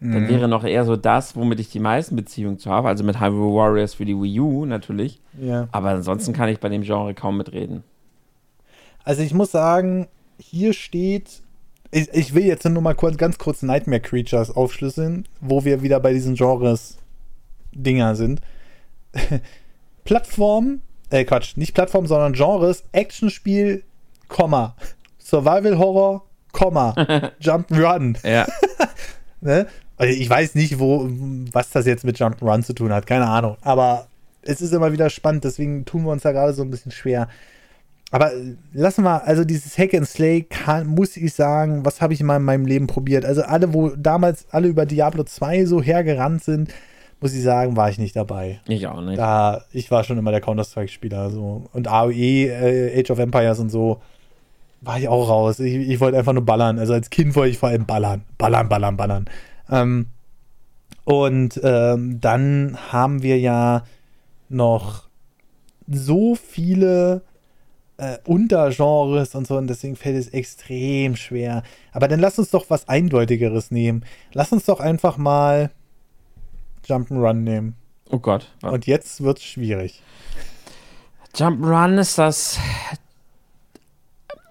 Speaker 2: Mhm. Dann wäre noch eher so das, womit ich die meisten Beziehungen zu habe, also mit Hyrule Warriors für die Wii U natürlich. Ja. Aber ansonsten kann ich bei dem Genre kaum mitreden.
Speaker 1: Also ich muss sagen, hier steht ich, ich, will jetzt nur mal kurz, ganz kurz Nightmare Creatures aufschlüsseln, wo wir wieder bei diesen Genres Dinger sind. <laughs> Plattform, äh Quatsch, nicht Plattform, sondern Genres, Actionspiel, Komma, Survival Horror, Komma, <laughs> Jump Run.
Speaker 2: Ja. <laughs>
Speaker 1: ne? Also ich weiß nicht, wo, was das jetzt mit Jump Run zu tun hat, keine Ahnung. Aber es ist immer wieder spannend, deswegen tun wir uns da gerade so ein bisschen schwer. Aber lassen wir, also dieses Hack and Slay kann, muss ich sagen, was habe ich mal in meinem Leben probiert? Also alle, wo damals alle über Diablo 2 so hergerannt sind, muss ich sagen, war ich nicht dabei.
Speaker 2: Ich auch nicht.
Speaker 1: Da, ich war schon immer der Counter-Strike-Spieler. So. Und AOE, äh, Age of Empires und so, war ich auch raus. Ich, ich wollte einfach nur ballern. Also als Kind wollte ich vor allem ballern. Ballern, ballern, ballern. Ähm, und ähm, dann haben wir ja noch so viele äh, Untergenres und so und deswegen fällt es extrem schwer. Aber dann lass uns doch was Eindeutigeres nehmen. Lass uns doch einfach mal Jump'n'Run nehmen.
Speaker 2: Oh Gott.
Speaker 1: Was? Und jetzt wird's schwierig.
Speaker 2: Jump'n'Run ist das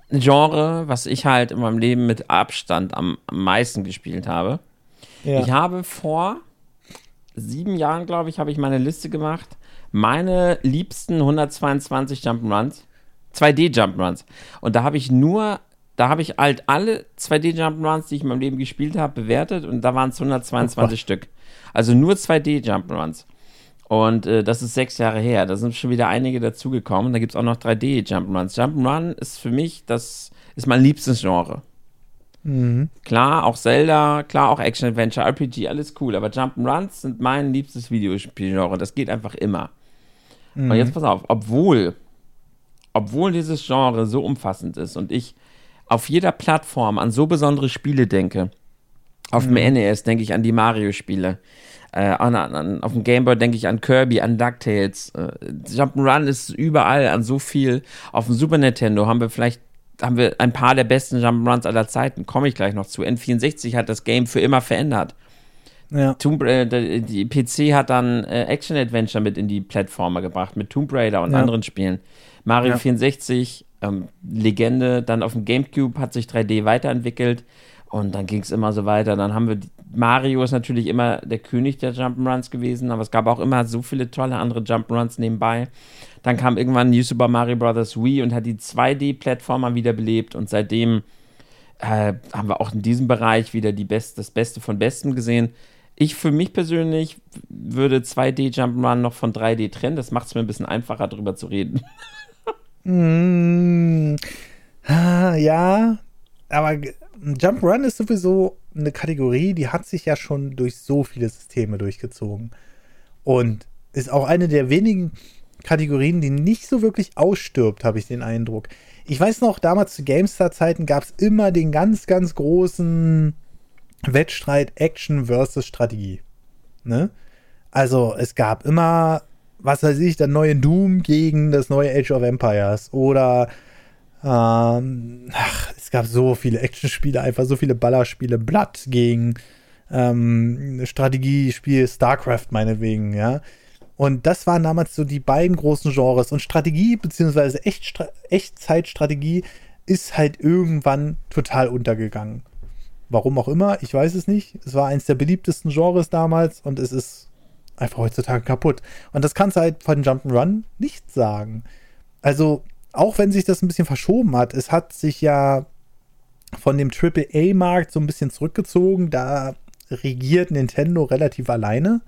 Speaker 2: Genre, was ich halt in meinem Leben mit Abstand am, am meisten gespielt habe. Ja. Ich habe vor sieben Jahren, glaube ich, habe ich meine Liste gemacht. Meine liebsten 122 Jump'n'Runs. 2D Jump'n'Runs. Und da habe ich nur, da habe ich halt alle 2D Jump'n'Runs, die ich in meinem Leben gespielt habe, bewertet und da waren es 122 oh Stück. Also nur 2D Jump'n'Runs. Und äh, das ist sechs Jahre her. Da sind schon wieder einige dazugekommen. Da gibt es auch noch 3D Jump'n'Runs. Jump'n'Run ist für mich, das ist mein liebstes Genre. Mhm. Klar, auch Zelda, klar, auch Action-Adventure, RPG, alles cool. Aber Jump'n'Runs sind mein liebstes Videospielgenre. Das geht einfach immer. Mhm. Und jetzt pass auf, obwohl, obwohl dieses Genre so umfassend ist und ich auf jeder Plattform an so besondere Spiele denke, auf mhm. dem NES denke ich an die Mario-Spiele. Äh, an, an, auf dem Gameboy denke ich an Kirby, an DuckTales. Äh, Jump'n'Run ist überall an so viel. Auf dem Super Nintendo haben wir vielleicht haben wir ein paar der besten Jump'n'Runs aller Zeiten. Komme ich gleich noch zu. N64 hat das Game für immer verändert. Ja. Tomb, äh, die PC hat dann äh, Action Adventure mit in die Plattformer gebracht, mit Tomb Raider und ja. anderen Spielen. Mario ja. 64, ähm, Legende, dann auf dem GameCube hat sich 3D weiterentwickelt. Und dann ging es immer so weiter. Dann haben wir Mario ist natürlich immer der König der Jump'n'Runs gewesen, aber es gab auch immer so viele tolle andere Jump'n'Runs nebenbei. Dann kam irgendwann New Super Mario Bros. Wii und hat die 2D-Plattformer wiederbelebt und seitdem äh, haben wir auch in diesem Bereich wieder die Best das Beste von Bestem gesehen. Ich für mich persönlich würde 2D Jump'n'Run noch von 3D trennen. Das macht es mir ein bisschen einfacher, darüber zu reden. <laughs>
Speaker 1: mm, ja, aber Jump Run ist sowieso eine Kategorie, die hat sich ja schon durch so viele Systeme durchgezogen. Und ist auch eine der wenigen Kategorien, die nicht so wirklich ausstirbt, habe ich den Eindruck. Ich weiß noch, damals zu GameStar-Zeiten gab es immer den ganz, ganz großen Wettstreit Action versus Strategie. Ne? Also es gab immer, was weiß ich, der neue Doom gegen das neue Age of Empires oder ähm, ach, es gab so viele Actionspiele, einfach so viele Ballerspiele. Blood gegen ähm, Strategiespiel StarCraft meinetwegen, ja. Und das waren damals so die beiden großen Genres. Und Strategie bzw. Echtstra Echtzeitstrategie ist halt irgendwann total untergegangen. Warum auch immer, ich weiß es nicht. Es war eins der beliebtesten Genres damals und es ist einfach heutzutage kaputt. Und das kannst du halt von Jump'n'Run nicht sagen. Also, auch wenn sich das ein bisschen verschoben hat, es hat sich ja von dem AAA-Markt so ein bisschen zurückgezogen. Da regiert Nintendo relativ alleine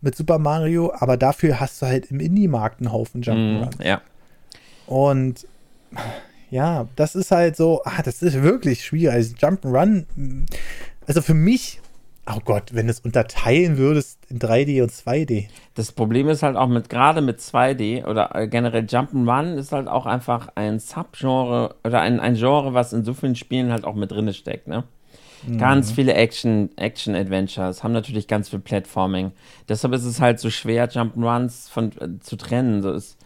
Speaker 1: mit Super Mario, aber dafür hast du halt im Indie-Markt einen Haufen Jump'n'Runs.
Speaker 2: Mm, ja.
Speaker 1: Und ja, das ist halt so, ah, das ist wirklich schwierig. Also Jump'n'Run, also für mich Oh Gott, wenn du es unterteilen würdest in 3D und 2D.
Speaker 2: Das Problem ist halt auch mit, gerade mit 2D oder äh, generell Jump'n'Run ist halt auch einfach ein Subgenre oder ein, ein Genre, was in so vielen Spielen halt auch mit drin steckt, ne? Mhm. Ganz viele Action, Action-Adventures, haben natürlich ganz viel Platforming. Deshalb ist es halt so schwer, Jump'n'Runs von, äh, zu trennen. So ist,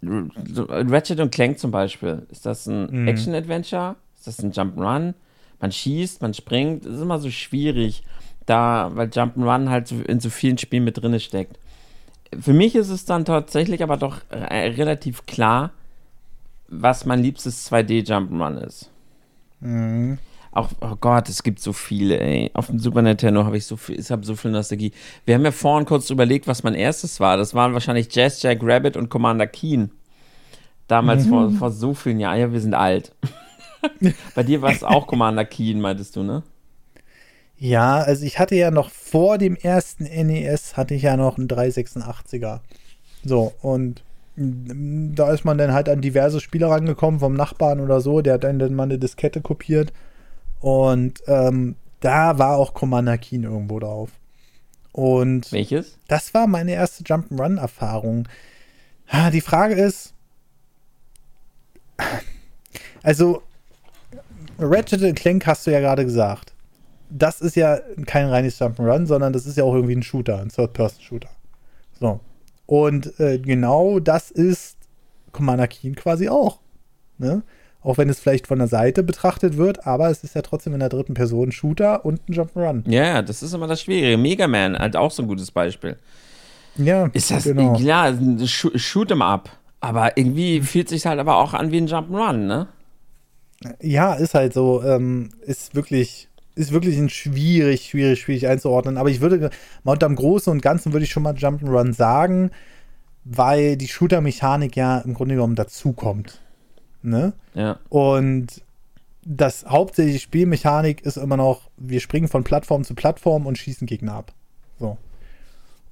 Speaker 2: so, Ratchet und Clank zum Beispiel. Ist das ein mhm. Action-Adventure? Ist das ein Jump'n'Run? Man schießt, man springt. Ist immer so schwierig, da, weil Jump'n'Run halt in so vielen Spielen mit drin steckt. Für mich ist es dann tatsächlich aber doch äh, relativ klar, was mein liebstes 2D Jump'n'Run ist. Mhm. Auch, oh Gott, es gibt so viele, ey. Auf dem Super Nintendo habe ich so viel, ich habe so viel Nostalgie. Wir haben ja vorhin kurz überlegt, was mein erstes war. Das waren wahrscheinlich Jazz Jack Rabbit und Commander Keen. Damals mhm. vor, vor so vielen Jahren. Ja, wir sind alt. <laughs> Bei dir war es auch Commander Keen, meintest du, ne?
Speaker 1: Ja, also ich hatte ja noch vor dem ersten NES hatte ich ja noch einen 386er. So, und da ist man dann halt an diverse Spiele rangekommen, vom Nachbarn oder so, der hat dann, dann mal eine Diskette kopiert. Und ähm, da war auch Commander Keen irgendwo drauf. Und
Speaker 2: welches?
Speaker 1: Das war meine erste Jump'n'Run-Erfahrung. Die Frage ist, also Ratchet Clank hast du ja gerade gesagt. Das ist ja kein reines Jump'n'Run, sondern das ist ja auch irgendwie ein Shooter, ein Third-Person-Shooter. So. Und äh, genau das ist Commander Keen quasi auch. Ne? Auch wenn es vielleicht von der Seite betrachtet wird, aber es ist ja trotzdem in der dritten Person Shooter und ein Jump'n'Run.
Speaker 2: Ja, das ist immer das Schwierige. Mega Man, halt auch so ein gutes Beispiel.
Speaker 1: Ja,
Speaker 2: ist das genau. klar, Shoot 'em up. Aber irgendwie fühlt sich halt aber auch an wie ein Jump'n'Run, ne?
Speaker 1: Ja, ist halt so. Ähm, ist wirklich, ist wirklich ein schwierig, schwierig, schwierig einzuordnen. Aber ich würde mal unterm Großen und Ganzen würde ich schon mal Jump'n'Run sagen, weil die Shooter-Mechanik ja im Grunde genommen dazukommt. Ne?
Speaker 2: Ja.
Speaker 1: Und das hauptsächliche Spielmechanik ist immer noch, wir springen von Plattform zu Plattform und schießen Gegner ab. So.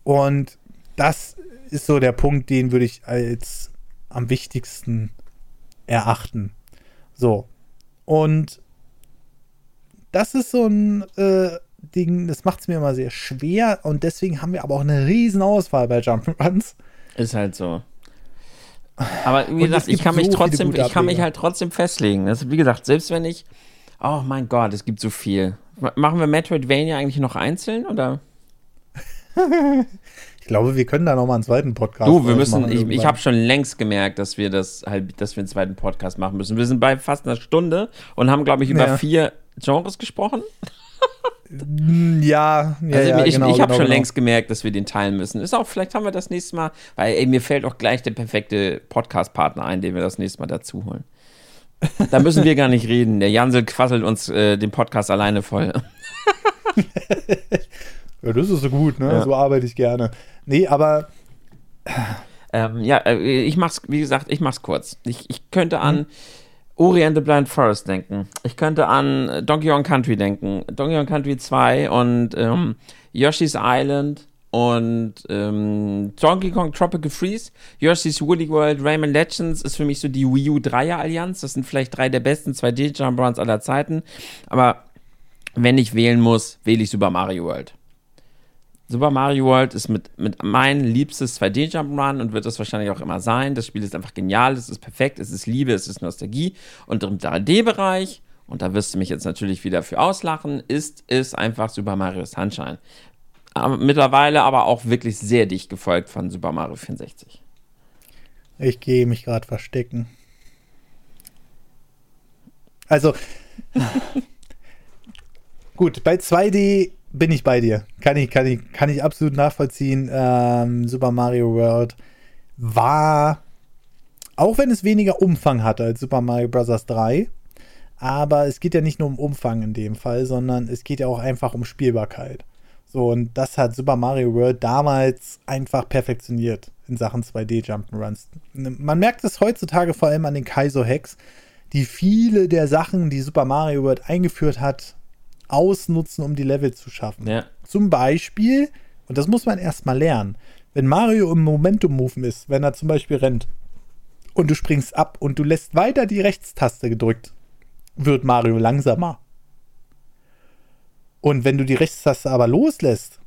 Speaker 1: Und das ist so der Punkt, den würde ich als am wichtigsten erachten. So. Und das ist so ein äh, Ding, das macht es mir immer sehr schwer und deswegen haben wir aber auch eine riesen Auswahl bei Jump'n'Runs.
Speaker 2: Ist halt so. <laughs> Aber wie gesagt, ich kann so mich trotzdem, ich kann mich halt trotzdem festlegen. Also wie gesagt, selbst wenn ich, oh mein Gott, es gibt so viel. Machen wir Metroidvania eigentlich noch einzeln oder? <laughs>
Speaker 1: ich glaube, wir können da noch mal einen zweiten Podcast
Speaker 2: Du, wir müssen, ich, ich habe schon längst gemerkt, dass wir das halt, dass wir einen zweiten Podcast machen müssen. Wir sind bei fast einer Stunde und haben, glaube ich, über ja. vier Genres gesprochen.
Speaker 1: Ja,
Speaker 2: ja, also ja, ich, genau, ich habe genau, schon genau. längst gemerkt, dass wir den teilen müssen. Ist auch, vielleicht haben wir das nächste Mal, weil ey, mir fällt auch gleich der perfekte Podcast-Partner ein, den wir das nächste Mal dazu holen. Da müssen wir gar nicht reden. Der Jansel quasselt uns äh, den Podcast alleine voll. <laughs> <laughs>
Speaker 1: Ja, das ist so gut, ne? Ja. So arbeite ich gerne. Nee, aber.
Speaker 2: Ähm, ja, äh, ich mach's, wie gesagt, ich mach's kurz. Ich, ich könnte an hm. Ori and the Blind Forest denken. Ich könnte an Donkey Kong Country denken. Donkey Kong Country 2 und ähm, Yoshi's Island und ähm, Donkey Kong Tropical Freeze, Yoshi's Woolly World, Rayman Legends ist für mich so die Wii U Dreier Allianz. Das sind vielleicht drei der besten 2D Jump Runs aller Zeiten. Aber wenn ich wählen muss, wähle ich Super Mario World. Super Mario World ist mit, mit mein liebstes 2D-Jump'n'Run und wird es wahrscheinlich auch immer sein. Das Spiel ist einfach genial, es ist perfekt, es ist Liebe, es ist Nostalgie. Und im 3D-Bereich, und da wirst du mich jetzt natürlich wieder für auslachen, ist es einfach Super Mario Sunshine. Aber mittlerweile aber auch wirklich sehr dicht gefolgt von Super Mario 64.
Speaker 1: Ich gehe mich gerade verstecken. Also, <laughs> Gut, bei 2D bin ich bei dir. Kann ich, kann ich, kann ich absolut nachvollziehen. Ähm, Super Mario World war, auch wenn es weniger Umfang hatte als Super Mario Bros. 3, aber es geht ja nicht nur um Umfang in dem Fall, sondern es geht ja auch einfach um Spielbarkeit. So, und das hat Super Mario World damals einfach perfektioniert in Sachen 2D Jump'n'Runs. Man merkt es heutzutage vor allem an den Kaizo-Hacks, die viele der Sachen, die Super Mario World eingeführt hat, ausnutzen, um die Level zu schaffen. Ja. Zum Beispiel, und das muss man erstmal lernen, wenn Mario im Momentum-Move ist, wenn er zum Beispiel rennt und du springst ab und du lässt weiter die Rechtstaste gedrückt, wird Mario langsamer. Und wenn du die Rechtstaste aber loslässt,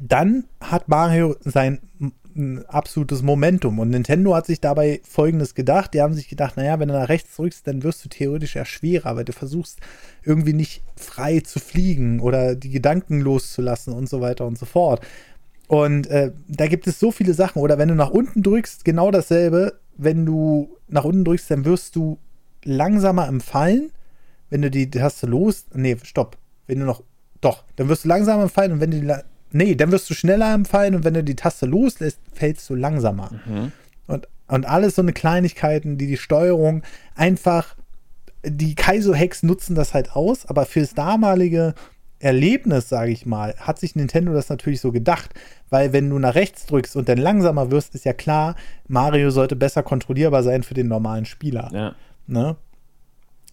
Speaker 1: dann hat Mario sein absolutes Momentum. Und Nintendo hat sich dabei Folgendes gedacht. Die haben sich gedacht, naja, wenn du nach rechts drückst, dann wirst du theoretisch ja schwerer, weil du versuchst irgendwie nicht frei zu fliegen oder die Gedanken loszulassen und so weiter und so fort. Und äh, da gibt es so viele Sachen. Oder wenn du nach unten drückst, genau dasselbe. Wenn du nach unten drückst, dann wirst du langsamer im Fallen. Wenn du die Taste los. Nee, stopp. Wenn du noch. Doch, dann wirst du langsamer im Fallen und wenn du die. Nee, dann wirst du schneller im Fallen und wenn du die Taste loslässt, fällst du langsamer. Mhm. Und, und alles so eine Kleinigkeiten, die die Steuerung einfach. Die Kaizo-Hacks nutzen das halt aus, aber fürs damalige Erlebnis, sage ich mal, hat sich Nintendo das natürlich so gedacht, weil wenn du nach rechts drückst und dann langsamer wirst, ist ja klar, Mario sollte besser kontrollierbar sein für den normalen Spieler. Ja. Ne?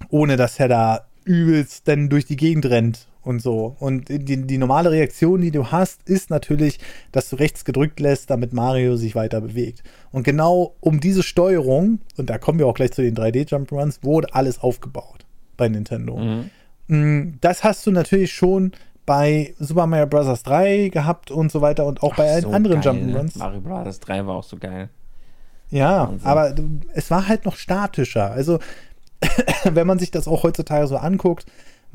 Speaker 1: Ohne dass er da übelst dann durch die Gegend rennt und so. Und die, die normale Reaktion, die du hast, ist natürlich, dass du rechts gedrückt lässt, damit Mario sich weiter bewegt. Und genau um diese Steuerung, und da kommen wir auch gleich zu den 3D-Jump-Runs, wurde alles aufgebaut bei Nintendo. Mhm. Mm, das hast du natürlich schon bei Super Mario Bros. 3 gehabt und so weiter und auch Ach, bei so anderen Jump'n'Runs.
Speaker 2: Mario Bros. 3 war auch so geil.
Speaker 1: Ja, Wahnsinn. aber es war halt noch statischer. Also, <coughs> wenn man sich das auch heutzutage so anguckt,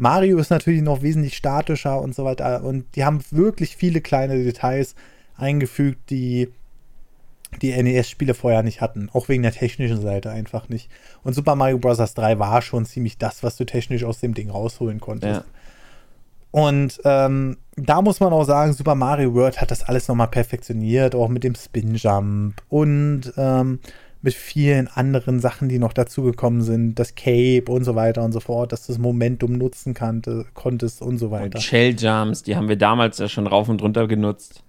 Speaker 1: Mario ist natürlich noch wesentlich statischer und so weiter. Und die haben wirklich viele kleine Details eingefügt, die die NES-Spiele vorher nicht hatten. Auch wegen der technischen Seite einfach nicht. Und Super Mario Bros. 3 war schon ziemlich das, was du technisch aus dem Ding rausholen konntest. Ja. Und ähm, da muss man auch sagen, Super Mario World hat das alles nochmal perfektioniert, auch mit dem Spin Jump und ähm, mit vielen anderen Sachen, die noch dazugekommen sind, das Cape und so weiter und so fort, dass du das Momentum nutzen kannte, konntest und so weiter. Und
Speaker 2: Shell Jumps, die haben wir damals ja schon rauf und runter genutzt.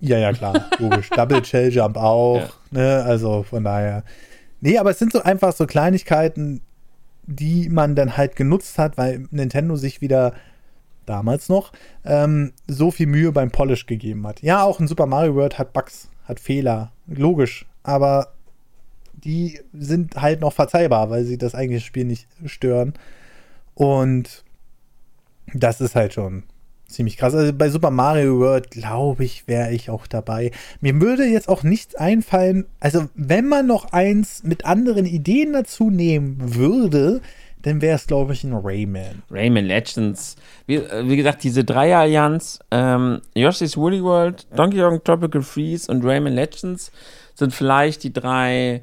Speaker 1: Ja, ja, klar, logisch. <laughs> Double Shell Jump auch, ja. ne? Also von daher. Nee, aber es sind so einfach so Kleinigkeiten, die man dann halt genutzt hat, weil Nintendo sich wieder damals noch, ähm, so viel Mühe beim Polish gegeben hat. Ja, auch ein Super Mario World hat Bugs, hat Fehler, logisch, aber die sind halt noch verzeihbar, weil sie das eigentliche Spiel nicht stören. Und das ist halt schon ziemlich krass. Also bei Super Mario World, glaube ich, wäre ich auch dabei. Mir würde jetzt auch nichts einfallen, also wenn man noch eins mit anderen Ideen dazu nehmen würde, dann wäre es, glaube ich, ein Rayman.
Speaker 2: Rayman Legends. Wie, äh, wie gesagt, diese Dreier-Allianz, ähm, Yoshi's Woolly World, Donkey Kong Tropical Freeze und Rayman Legends sind vielleicht die drei,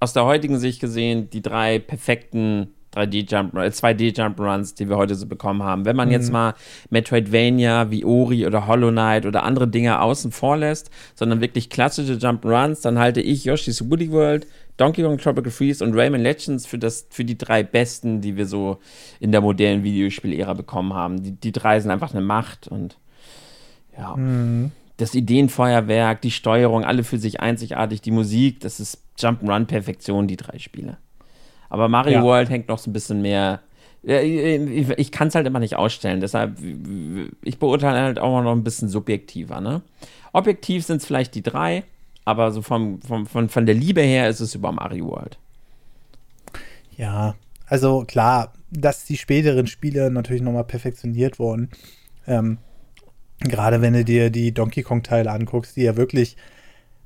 Speaker 2: aus der heutigen Sicht gesehen, die drei perfekten 3D-Jump, 2D-Jump-Runs, die wir heute so bekommen haben. Wenn man mhm. jetzt mal Metroidvania wie Ori oder Hollow Knight oder andere Dinge außen vor lässt, sondern wirklich klassische Jump-Runs, dann halte ich Yoshi's Woody World, Donkey Kong Tropical Freeze und Rayman Legends für, das, für die drei besten, die wir so in der modernen Videospiel-Ära bekommen haben. Die, die drei sind einfach eine Macht und ja. Mhm. Das Ideenfeuerwerk, die Steuerung, alle für sich einzigartig, die Musik, das ist Jump-Run-Perfektion, die drei Spiele. Aber Mario ja. World hängt noch so ein bisschen mehr. Ich, ich kann es halt immer nicht ausstellen. Deshalb, ich beurteile halt auch noch ein bisschen subjektiver. Ne? Objektiv sind es vielleicht die drei, aber so vom, vom, von, von der Liebe her ist es über Mario World.
Speaker 1: Ja, also klar, dass die späteren Spiele natürlich nochmal perfektioniert wurden. Ähm, Gerade wenn du dir die Donkey Kong-Teile anguckst, die ja wirklich,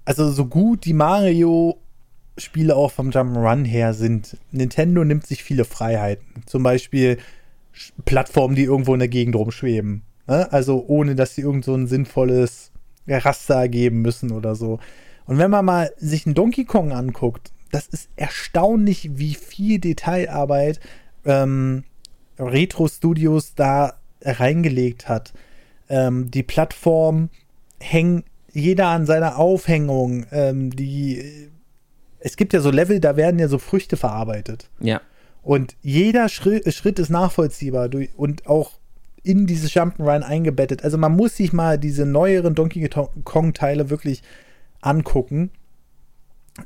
Speaker 1: also so gut die Mario Spiele auch vom Jump'n'Run her sind. Nintendo nimmt sich viele Freiheiten. Zum Beispiel Plattformen, die irgendwo in der Gegend rumschweben. Ne? Also ohne, dass sie irgend so ein sinnvolles Raster ergeben müssen oder so. Und wenn man mal sich einen Donkey Kong anguckt, das ist erstaunlich, wie viel Detailarbeit ähm, Retro-Studios da reingelegt hat. Ähm, die Plattform hängt jeder an seiner Aufhängung. Ähm, die, es gibt ja so Level, da werden ja so Früchte verarbeitet.
Speaker 2: Ja.
Speaker 1: Und jeder Schritt, Schritt ist nachvollziehbar und auch in dieses Jump'n'Run eingebettet. Also man muss sich mal diese neueren Donkey Kong-Teile wirklich angucken.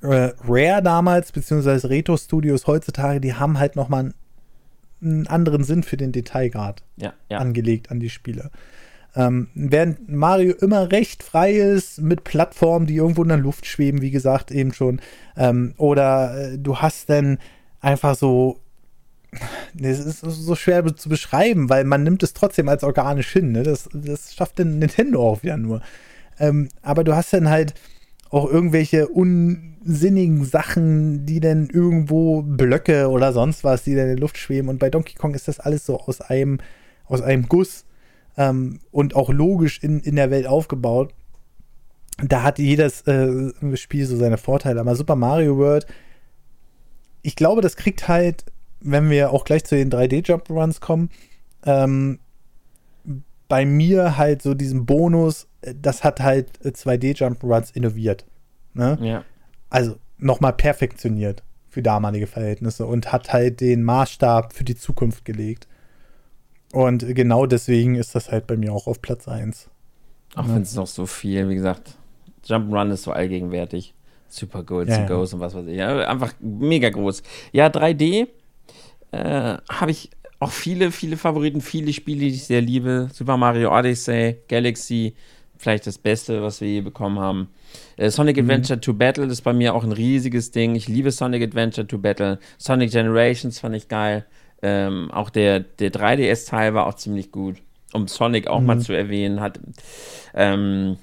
Speaker 1: Äh, Rare damals, beziehungsweise Retro Studios heutzutage, die haben halt noch mal einen, einen anderen Sinn für den Detailgrad
Speaker 2: ja, ja.
Speaker 1: angelegt an die Spiele. Ähm, während Mario immer recht frei ist mit Plattformen, die irgendwo in der Luft schweben, wie gesagt, eben schon. Ähm, oder äh, du hast dann einfach so das ist so schwer zu beschreiben, weil man nimmt es trotzdem als organisch hin. Ne? Das, das schafft den Nintendo auch wieder nur. Ähm, aber du hast dann halt auch irgendwelche unsinnigen Sachen, die dann irgendwo Blöcke oder sonst was, die dann in der Luft schweben. Und bei Donkey Kong ist das alles so aus einem, aus einem Guss ähm, und auch logisch in, in der Welt aufgebaut. Da hat jedes äh, Spiel so seine Vorteile. Aber Super Mario World, ich glaube, das kriegt halt wenn wir auch gleich zu den 3D-Jump-Runs kommen, ähm, bei mir halt so diesen Bonus, äh, das hat halt 2D-Jump-Runs innoviert. Ne?
Speaker 2: Ja.
Speaker 1: Also nochmal perfektioniert für damalige Verhältnisse und hat halt den Maßstab für die Zukunft gelegt. Und genau deswegen ist das halt bei mir auch auf Platz 1.
Speaker 2: Auch wenn es noch so viel, wie gesagt, Jump'n'Run ist so allgegenwärtig. Super Goals ja, Goes ja. und was weiß ich. Ja, einfach mega groß. Ja, 3D äh, habe ich auch viele, viele Favoriten, viele Spiele, die ich sehr liebe. Super Mario Odyssey, Galaxy, vielleicht das Beste, was wir je bekommen haben. Äh, Sonic mhm. Adventure to Battle ist bei mir auch ein riesiges Ding. Ich liebe Sonic Adventure to Battle. Sonic Generations fand ich geil. Ähm, auch der, der 3DS-Teil war auch ziemlich gut. Um Sonic auch mhm. mal zu erwähnen, hat. Ähm,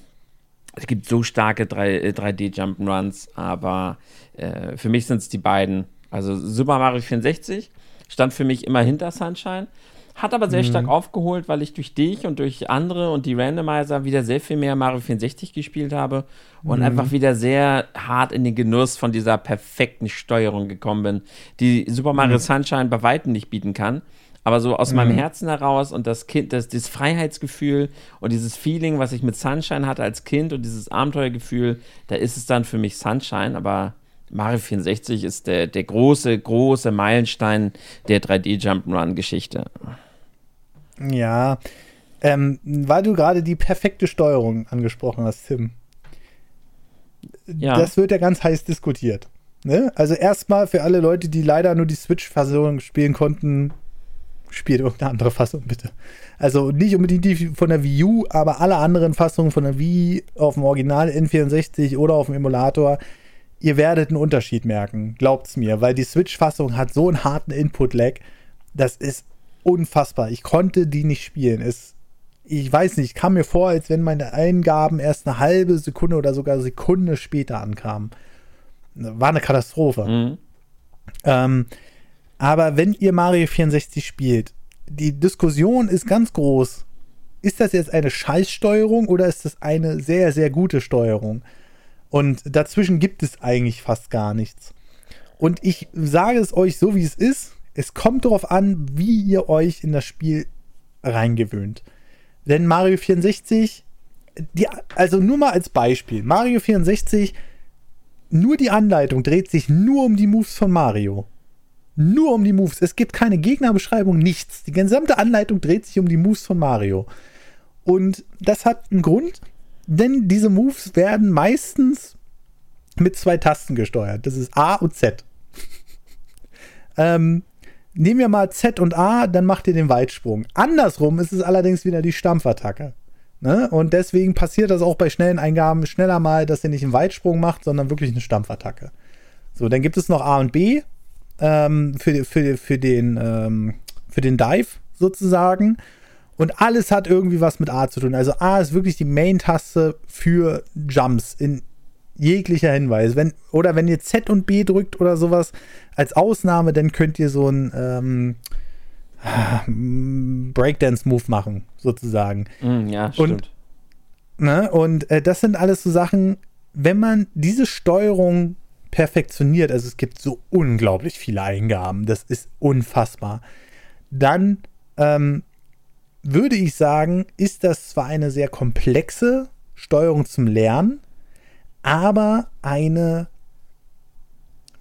Speaker 2: es gibt so starke 3D-Jump'n'Runs, äh, aber äh, für mich sind es die beiden. Also Super Mario 64 stand für mich immer hinter Sunshine. Hat aber sehr mhm. stark aufgeholt, weil ich durch dich und durch andere und die Randomizer wieder sehr viel mehr Mario 64 gespielt habe und mhm. einfach wieder sehr hart in den Genuss von dieser perfekten Steuerung gekommen bin, die Super Mario mhm. Sunshine bei weitem nicht bieten kann. Aber so aus meinem mhm. Herzen heraus und das Kind, das, das Freiheitsgefühl und dieses Feeling, was ich mit Sunshine hatte als Kind und dieses Abenteuergefühl, da ist es dann für mich Sunshine, aber Mario 64 ist der, der große, große Meilenstein der 3D-Jump'n'Run-Geschichte.
Speaker 1: Ja, ähm, weil du gerade die perfekte Steuerung angesprochen hast, Tim. Ja. Das wird ja ganz heiß diskutiert. Ne? Also erstmal für alle Leute, die leider nur die Switch-Fassung spielen konnten, spielt irgendeine andere Fassung bitte. Also nicht unbedingt die von der Wii U, aber alle anderen Fassungen von der Wii auf dem Original N64 oder auf dem Emulator ihr werdet einen Unterschied merken, glaubt's mir, weil die Switch-Fassung hat so einen harten Input-Lag, das ist unfassbar. Ich konnte die nicht spielen. Es, ich weiß nicht, kam mir vor, als wenn meine Eingaben erst eine halbe Sekunde oder sogar Sekunde später ankamen. War eine Katastrophe. Mhm. Ähm, aber wenn ihr Mario 64 spielt, die Diskussion ist ganz groß. Ist das jetzt eine Scheißsteuerung oder ist das eine sehr, sehr gute Steuerung? Und dazwischen gibt es eigentlich fast gar nichts. Und ich sage es euch so, wie es ist. Es kommt darauf an, wie ihr euch in das Spiel reingewöhnt. Denn Mario 64, die, also nur mal als Beispiel, Mario 64, nur die Anleitung dreht sich nur um die Moves von Mario. Nur um die Moves. Es gibt keine Gegnerbeschreibung, nichts. Die gesamte Anleitung dreht sich um die Moves von Mario. Und das hat einen Grund, denn diese Moves werden meistens mit zwei Tasten gesteuert. Das ist A und Z. <laughs> ähm, nehmen wir mal Z und A, dann macht ihr den Weitsprung. Andersrum ist es allerdings wieder die Stampfattacke. Ne? Und deswegen passiert das auch bei schnellen Eingaben schneller mal, dass ihr nicht einen Weitsprung macht, sondern wirklich eine Stampfattacke. So, dann gibt es noch A und B ähm, für, für, für, den, ähm, für den Dive sozusagen. Und alles hat irgendwie was mit A zu tun. Also A ist wirklich die Main-Taste für Jumps in jeglicher Hinweis. Wenn, oder wenn ihr Z und B drückt oder sowas als Ausnahme, dann könnt ihr so ein ähm, <sighs> Breakdance-Move machen, sozusagen.
Speaker 2: Mm, ja, stimmt.
Speaker 1: Und, ne, und äh, das sind alles so Sachen, wenn man diese Steuerung perfektioniert, also es gibt so unglaublich viele Eingaben, das ist unfassbar, dann ähm, würde ich sagen, ist das zwar eine sehr komplexe Steuerung zum Lernen, aber eine,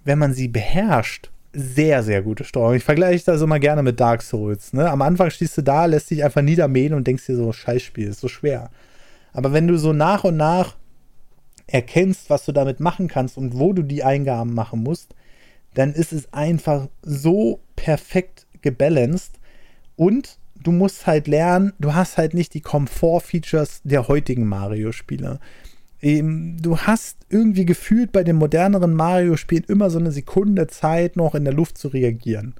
Speaker 1: wenn man sie beherrscht, sehr, sehr gute Steuerung. Ich vergleiche das immer gerne mit Dark Souls. Ne? Am Anfang stehst du da, lässt dich einfach niedermähen und denkst dir so, Scheißspiel, ist so schwer. Aber wenn du so nach und nach erkennst, was du damit machen kannst und wo du die Eingaben machen musst, dann ist es einfach so perfekt gebalanced und du musst halt lernen, du hast halt nicht die Komfort-Features der heutigen Mario-Spiele. Du hast irgendwie gefühlt bei den moderneren Mario-Spielen immer so eine Sekunde Zeit, noch in der Luft zu reagieren,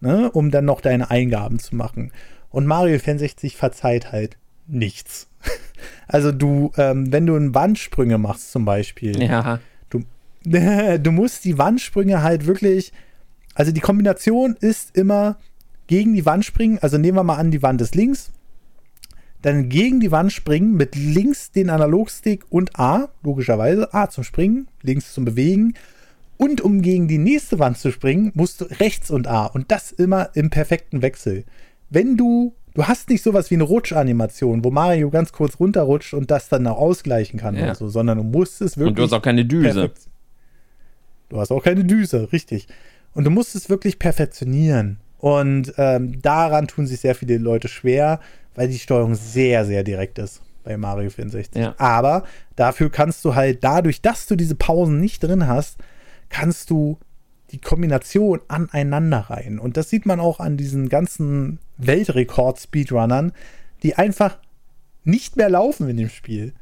Speaker 1: ne? um dann noch deine Eingaben zu machen. Und Mario 64 verzeiht halt nichts. <laughs> Also du, ähm, wenn du Wandsprünge machst zum Beispiel,
Speaker 2: ja.
Speaker 1: du, <laughs> du musst die Wandsprünge halt wirklich, also die Kombination ist immer gegen die Wand springen, also nehmen wir mal an, die Wand ist links, dann gegen die Wand springen, mit links den Analogstick und A, logischerweise, A zum Springen, links zum Bewegen. Und um gegen die nächste Wand zu springen, musst du rechts und A. Und das immer im perfekten Wechsel. Wenn du, du hast nicht sowas wie eine Rutschanimation, wo Mario ganz kurz runterrutscht und das dann auch ausgleichen kann ja. so, sondern du musst es wirklich. Und
Speaker 2: du hast auch keine Düse. Perfekt.
Speaker 1: Du hast auch keine Düse, richtig. Und du musst es wirklich perfektionieren. Und ähm, daran tun sich sehr viele Leute schwer, weil die Steuerung sehr, sehr direkt ist bei Mario 64. Ja. Aber dafür kannst du halt, dadurch, dass du diese Pausen nicht drin hast, kannst du die Kombination aneinander rein. Und das sieht man auch an diesen ganzen Weltrekord-Speedrunnern, die einfach nicht mehr laufen in dem Spiel,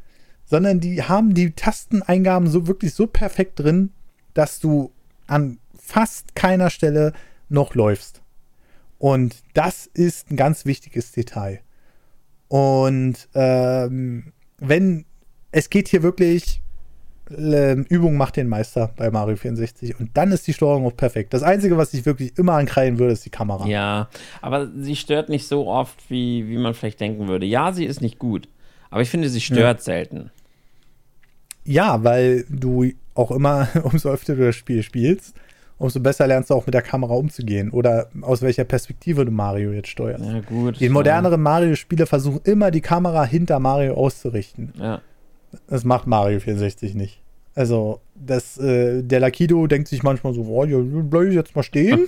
Speaker 1: sondern die haben die Tasteneingaben so wirklich so perfekt drin, dass du an fast keiner Stelle noch läufst. Und das ist ein ganz wichtiges Detail. Und ähm, wenn es geht hier wirklich, äh, Übung macht den Meister bei Mario 64 und dann ist die Steuerung auch perfekt. Das Einzige, was ich wirklich immer ankreien würde, ist die Kamera.
Speaker 2: Ja, aber sie stört nicht so oft, wie, wie man vielleicht denken würde. Ja, sie ist nicht gut, aber ich finde, sie stört ja. selten.
Speaker 1: Ja, weil du auch immer, <laughs> umso öfter du das Spiel spielst, umso besser lernst du auch mit der Kamera umzugehen oder aus welcher Perspektive du Mario jetzt steuerst.
Speaker 2: Ja, gut.
Speaker 1: Die moderneren Mario-Spiele versuchen immer die Kamera hinter Mario auszurichten.
Speaker 2: Ja.
Speaker 1: Das macht Mario 64 nicht. Also, das, äh, der Lakido denkt sich manchmal so, oh, hier bleib ich jetzt mal stehen.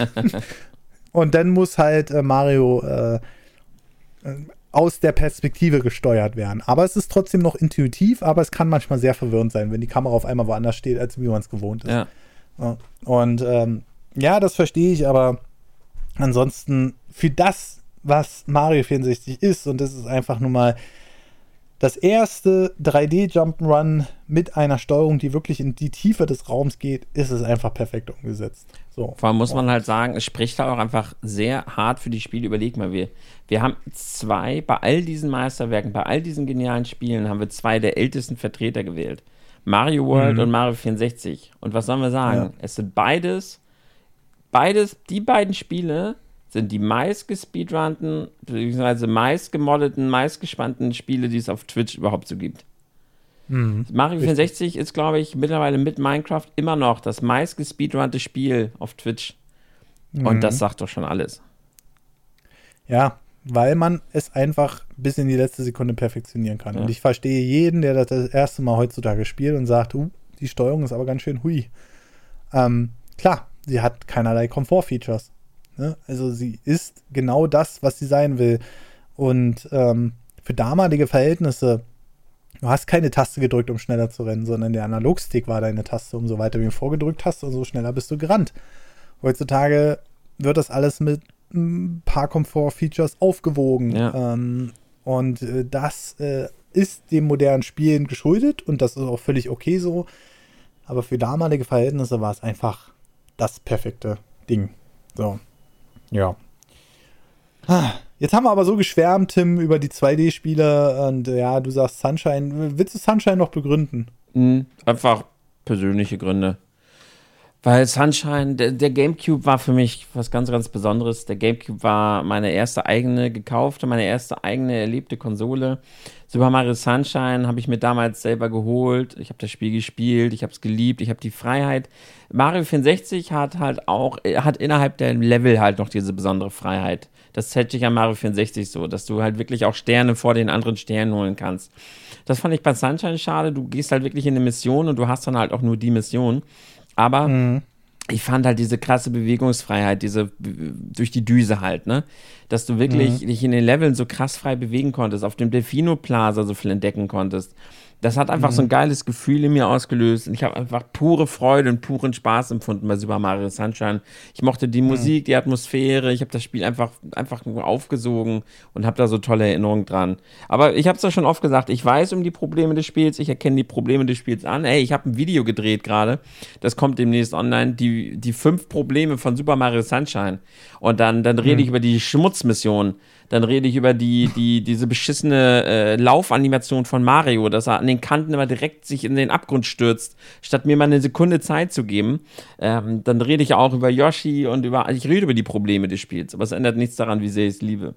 Speaker 1: <laughs> Und dann muss halt äh, Mario äh, äh, aus der Perspektive gesteuert werden. Aber es ist trotzdem noch intuitiv, aber es kann manchmal sehr verwirrend sein, wenn die Kamera auf einmal woanders steht, als wie man es gewohnt ist.
Speaker 2: Ja.
Speaker 1: Und ähm, ja, das verstehe ich, aber ansonsten für das, was Mario 64 ist, und das ist einfach nur mal das erste 3D-Jump'n'Run mit einer Steuerung, die wirklich in die Tiefe des Raums geht, ist es einfach perfekt umgesetzt. So.
Speaker 2: Vor allem muss man halt sagen, es spricht da auch einfach sehr hart für die Spiele. Überleg mal, wir, wir haben zwei, bei all diesen Meisterwerken, bei all diesen genialen Spielen, haben wir zwei der ältesten Vertreter gewählt. Mario World mhm. und Mario 64. Und was sollen wir sagen? Ja. Es sind beides, beides, die beiden Spiele sind die meist gespeedrunnten, beziehungsweise meist gemoddeten, meist gespannten Spiele, die es auf Twitch überhaupt so gibt. Mhm. Mario 64 ist, glaube ich, mittlerweile mit Minecraft immer noch das meist gespeedrunnte Spiel auf Twitch. Mhm. Und das sagt doch schon alles.
Speaker 1: Ja, weil man es einfach bis in die letzte Sekunde perfektionieren kann. Ja. Und ich verstehe jeden, der das das erste Mal heutzutage spielt und sagt, uh, die Steuerung ist aber ganz schön hui. Ähm, klar, sie hat keinerlei Komfortfeatures. Ne? Also sie ist genau das, was sie sein will. Und ähm, für damalige Verhältnisse, du hast keine Taste gedrückt, um schneller zu rennen, sondern der Analogstick war deine Taste. Umso weiter du ihn vorgedrückt hast, umso schneller bist du gerannt. Heutzutage wird das alles mit ein paar Komfort-Features aufgewogen. Ja. Ähm, und äh, das äh, ist dem modernen Spielen geschuldet und das ist auch völlig okay so. Aber für damalige Verhältnisse war es einfach das perfekte Ding. So. Ja. Jetzt haben wir aber so geschwärmt, Tim, über die 2D-Spiele und ja, du sagst Sunshine. Willst du Sunshine noch begründen?
Speaker 2: Mhm, einfach persönliche Gründe. Weil Sunshine, der, der, GameCube war für mich was ganz, ganz Besonderes. Der GameCube war meine erste eigene gekaufte, meine erste eigene erlebte Konsole. Super Mario Sunshine habe ich mir damals selber geholt. Ich habe das Spiel gespielt, ich habe es geliebt, ich habe die Freiheit. Mario 64 hat halt auch, hat innerhalb der Level halt noch diese besondere Freiheit. Das hätte ich an Mario 64 so, dass du halt wirklich auch Sterne vor den anderen Sternen holen kannst. Das fand ich bei Sunshine schade. Du gehst halt wirklich in eine Mission und du hast dann halt auch nur die Mission. Aber mhm. ich fand halt diese krasse Bewegungsfreiheit, diese durch die Düse halt, ne? Dass du wirklich mhm. dich in den Leveln so krass frei bewegen konntest, auf dem Delfino Plaza so viel entdecken konntest das hat einfach mhm. so ein mhm. geiles Gefühl in mir ausgelöst. Und ich habe einfach pure Freude und puren Spaß empfunden bei Super Mario Sunshine. Ich mochte die mhm. Musik, die Atmosphäre. Ich habe das Spiel einfach, einfach nur aufgesogen und habe da so tolle Erinnerungen dran. Aber ich habe es ja schon oft gesagt, ich weiß um die Probleme des Spiels. Ich erkenne die Probleme des Spiels an. Ey, ich habe ein Video gedreht gerade. Das kommt demnächst online. Die, die fünf Probleme von Super Mario Sunshine. Und dann, dann rede mhm. ich über die Schmutzmission dann rede ich über die, die, diese beschissene äh, Laufanimation von Mario, dass er an den Kanten immer direkt sich in den Abgrund stürzt, statt mir mal eine Sekunde Zeit zu geben. Ähm, dann rede ich auch über Yoshi und über, ich rede über die Probleme des Spiels, aber es ändert nichts daran, wie sehr ich es liebe.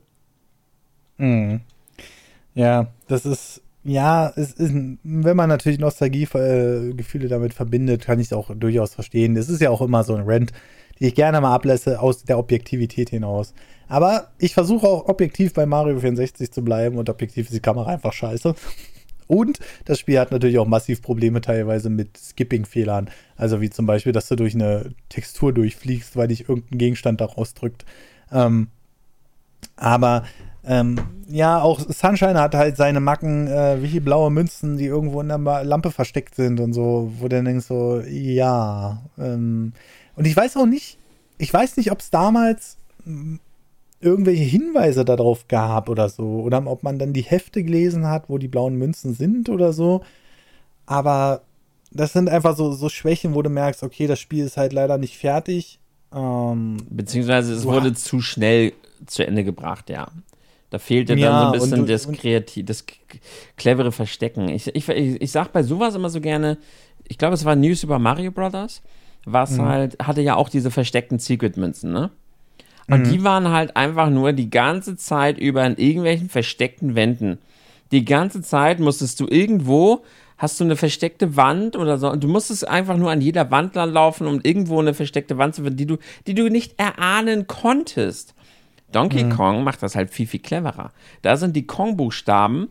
Speaker 1: Mhm. Ja, das ist, ja, es ist, wenn man natürlich Nostalgiegefühle damit verbindet, kann ich es auch durchaus verstehen. Es ist ja auch immer so ein Rant, die ich gerne mal ablässe aus der Objektivität hinaus. Aber ich versuche auch objektiv bei Mario 64 zu bleiben und objektiv ist die Kamera einfach scheiße. Und das Spiel hat natürlich auch massiv Probleme teilweise mit Skipping-Fehlern. Also wie zum Beispiel, dass du durch eine Textur durchfliegst, weil dich irgendein Gegenstand da rausdrückt. Ähm, aber ähm, ja, auch Sunshine hat halt seine Macken, äh, wie blaue Münzen, die irgendwo in der Lampe versteckt sind und so, wo du denkst so, ja. Ähm, und ich weiß auch nicht, ich weiß nicht, ob es damals irgendwelche Hinweise darauf gab oder so. Oder ob man dann die Hefte gelesen hat, wo die blauen Münzen sind oder so. Aber das sind einfach so, so Schwächen, wo du merkst, okay, das Spiel ist halt leider nicht fertig. Ähm,
Speaker 2: Beziehungsweise es wurde zu schnell zu Ende gebracht, ja. Da fehlte ja, dann so ein bisschen und, das kreativ, das clevere Verstecken. Ich, ich, ich sag bei sowas immer so gerne, ich glaube, es war News über Mario Brothers, was mhm. halt, hatte ja auch diese versteckten Secret-Münzen, ne? Und mhm. die waren halt einfach nur die ganze Zeit über in irgendwelchen versteckten Wänden. Die ganze Zeit musstest du irgendwo, hast du eine versteckte Wand oder so, und du musstest einfach nur an jeder Wand laufen, um irgendwo eine versteckte Wand zu finden, die du, die du nicht erahnen konntest. Donkey mhm. Kong macht das halt viel, viel cleverer. Da sind die Kong-Buchstaben,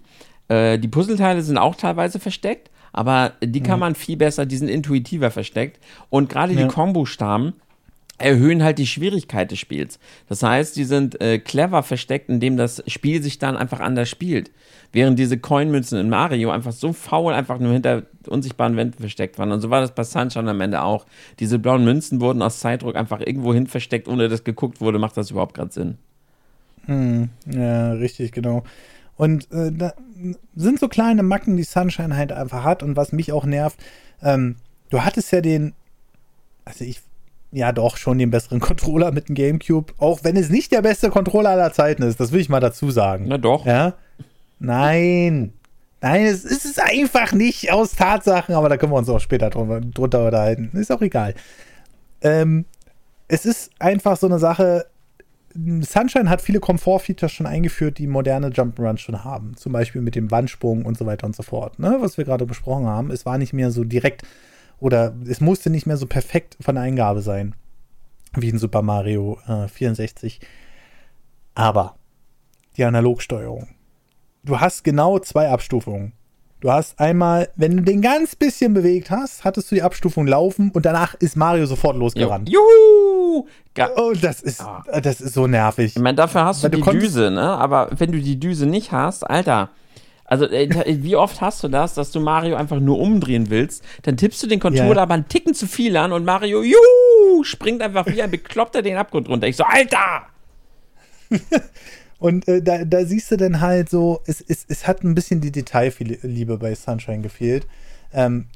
Speaker 2: äh, die Puzzleteile sind auch teilweise versteckt, aber die kann man viel besser, die sind intuitiver versteckt. Und gerade die Kong-Buchstaben erhöhen halt die Schwierigkeit des Spiels. Das heißt, die sind äh, clever versteckt, indem das Spiel sich dann einfach anders spielt. Während diese Coinmünzen in Mario einfach so faul einfach nur hinter unsichtbaren Wänden versteckt waren. Und so war das bei Sunshine am Ende auch. Diese blauen Münzen wurden aus Zeitdruck einfach irgendwo hin versteckt, ohne dass geguckt wurde. Macht das überhaupt gerade Sinn?
Speaker 1: Hm, ja, richtig, genau. Und äh, da sind so kleine Macken, die Sunshine halt einfach hat. Und was mich auch nervt, ähm, du hattest ja den, also ich ja doch schon den besseren <laughs> Controller mit dem GameCube, auch wenn es nicht der beste Controller aller Zeiten ist. Das will ich mal dazu sagen.
Speaker 2: Na doch.
Speaker 1: Ja? Nein. Nein, es ist es einfach nicht aus Tatsachen, aber da können wir uns auch später drunter, drunter unterhalten. Ist auch egal. Ähm, es ist einfach so eine Sache. Sunshine hat viele Komfort-Features schon eingeführt, die moderne Jump'n'Runs schon haben. Zum Beispiel mit dem Wandsprung und so weiter und so fort. Ne? Was wir gerade besprochen haben. Es war nicht mehr so direkt oder es musste nicht mehr so perfekt von der Eingabe sein, wie in Super Mario äh, 64. Aber die Analogsteuerung. Du hast genau zwei Abstufungen. Du hast einmal, wenn du den ganz bisschen bewegt hast, hattest du die Abstufung laufen und danach ist Mario sofort losgerannt.
Speaker 2: Juhu!
Speaker 1: Ga oh, das ist, ah. das ist so nervig.
Speaker 2: Ich meine, dafür hast du Weil die du Düse, ne? Aber wenn du die Düse nicht hast, Alter, also, äh, wie oft hast du das, dass du Mario einfach nur umdrehen willst? Dann tippst du den Controller ja. aber einen Ticken zu viel an und Mario, juhu, springt einfach wie ein Bekloppter den Abgrund runter. Ich so, Alter! <laughs>
Speaker 1: und äh, da, da siehst du dann halt so, es, es, es hat ein bisschen die Detailliebe bei Sunshine gefehlt. Ähm,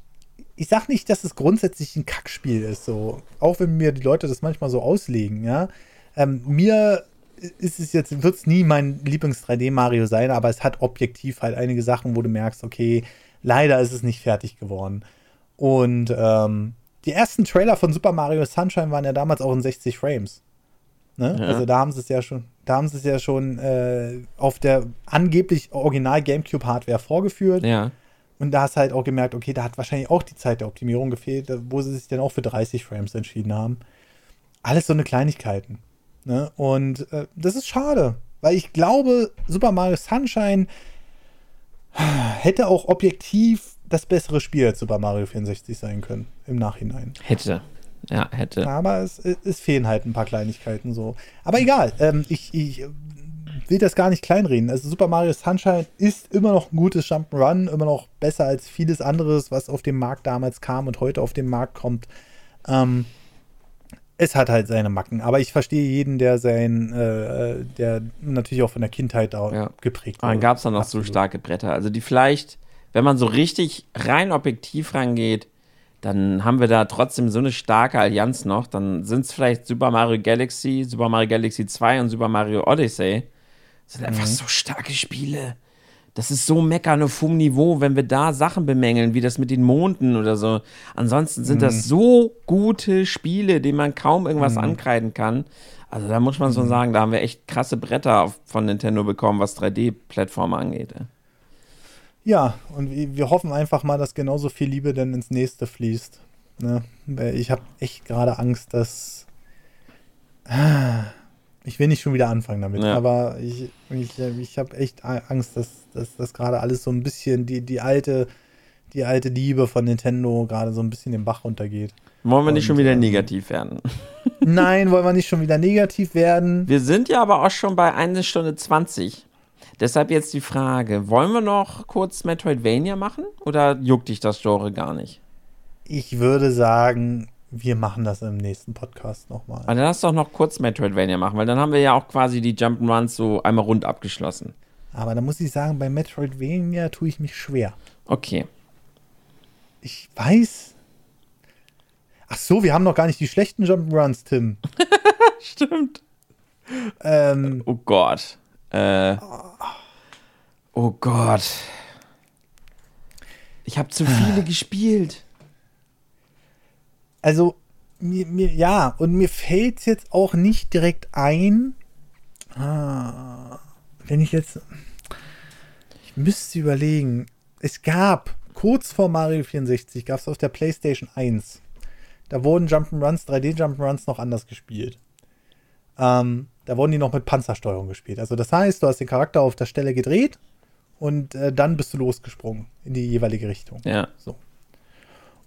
Speaker 1: ich sag nicht, dass es grundsätzlich ein Kackspiel ist, so. Auch wenn mir die Leute das manchmal so auslegen, ja. Ähm, mir ist es jetzt, wird es nie mein Lieblings-3D-Mario sein, aber es hat objektiv halt einige Sachen, wo du merkst, okay, leider ist es nicht fertig geworden. Und ähm, die ersten Trailer von Super Mario Sunshine waren ja damals auch in 60 Frames. Ne? Ja. Also da haben sie es ja schon, da haben sie es ja schon äh, auf der angeblich Original GameCube Hardware vorgeführt.
Speaker 2: Ja.
Speaker 1: Und da hast halt auch gemerkt, okay, da hat wahrscheinlich auch die Zeit der Optimierung gefehlt, wo sie sich dann auch für 30 Frames entschieden haben. Alles so eine Kleinigkeiten. Ne? Und äh, das ist schade, weil ich glaube, Super Mario Sunshine hätte auch objektiv das bessere Spiel als Super Mario 64 sein können im Nachhinein.
Speaker 2: Hätte. Ja, hätte.
Speaker 1: Aber es, es fehlen halt ein paar Kleinigkeiten so. Aber egal, ähm, ich, ich will das gar nicht kleinreden. Also Super Mario Sunshine ist immer noch ein gutes Jump'n'Run, immer noch besser als vieles anderes, was auf dem Markt damals kam und heute auf den Markt kommt. Ähm, es hat halt seine Macken, aber ich verstehe jeden, der sein, äh, der natürlich auch von der Kindheit da ja. geprägt
Speaker 2: wurde. Dann gab es dann noch Absolut. so starke Bretter, also die vielleicht, wenn man so richtig rein objektiv rangeht, dann haben wir da trotzdem so eine starke Allianz noch. Dann sind es vielleicht Super Mario Galaxy, Super Mario Galaxy 2 und Super Mario Odyssey. Das sind mhm. einfach so starke Spiele. Das ist so meckern auf hohem Niveau, wenn wir da Sachen bemängeln, wie das mit den Monden oder so. Ansonsten sind mhm. das so gute Spiele, denen man kaum irgendwas mhm. ankreiden kann. Also da muss man so mhm. sagen, da haben wir echt krasse Bretter von Nintendo bekommen, was 3D-Plattformen angeht.
Speaker 1: Ja, und wir hoffen einfach mal, dass genauso viel Liebe denn ins nächste fließt. Ne? Ich habe echt gerade Angst, dass ich will nicht schon wieder anfangen damit, ja. aber ich, ich, ich habe echt Angst, dass, dass das gerade alles so ein bisschen die, die alte, die alte Liebe von Nintendo gerade so ein bisschen den Bach runtergeht.
Speaker 2: Wollen wir nicht schon wieder ähm, negativ werden?
Speaker 1: Nein, wollen wir nicht schon wieder negativ werden.
Speaker 2: Wir sind ja aber auch schon bei 1 Stunde 20. Deshalb jetzt die Frage: Wollen wir noch kurz Metroidvania machen oder juckt dich das Genre gar nicht?
Speaker 1: Ich würde sagen, wir machen das im nächsten Podcast nochmal.
Speaker 2: Aber dann lass doch noch kurz Metroidvania machen, weil dann haben wir ja auch quasi die Jump'n'Runs so einmal rund abgeschlossen.
Speaker 1: Aber da muss ich sagen, bei Metroidvania tue ich mich schwer.
Speaker 2: Okay.
Speaker 1: Ich weiß. Ach so, wir haben noch gar nicht die schlechten Jump'n'Runs, Tim. <laughs>
Speaker 2: Stimmt. Ähm, oh Gott. Äh, oh Gott. Ich habe zu viele gespielt
Speaker 1: also mir, mir, ja, und mir fällt es jetzt auch nicht direkt ein, ah, wenn ich jetzt, ich müsste überlegen, es gab, kurz vor Mario 64, gab es auf der PlayStation 1, da wurden Jump'n'Runs, 3D-Jump'n'Runs noch anders gespielt. Ähm, da wurden die noch mit Panzersteuerung gespielt. Also das heißt, du hast den Charakter auf der Stelle gedreht und äh, dann bist du losgesprungen in die jeweilige Richtung.
Speaker 2: Ja.
Speaker 1: So.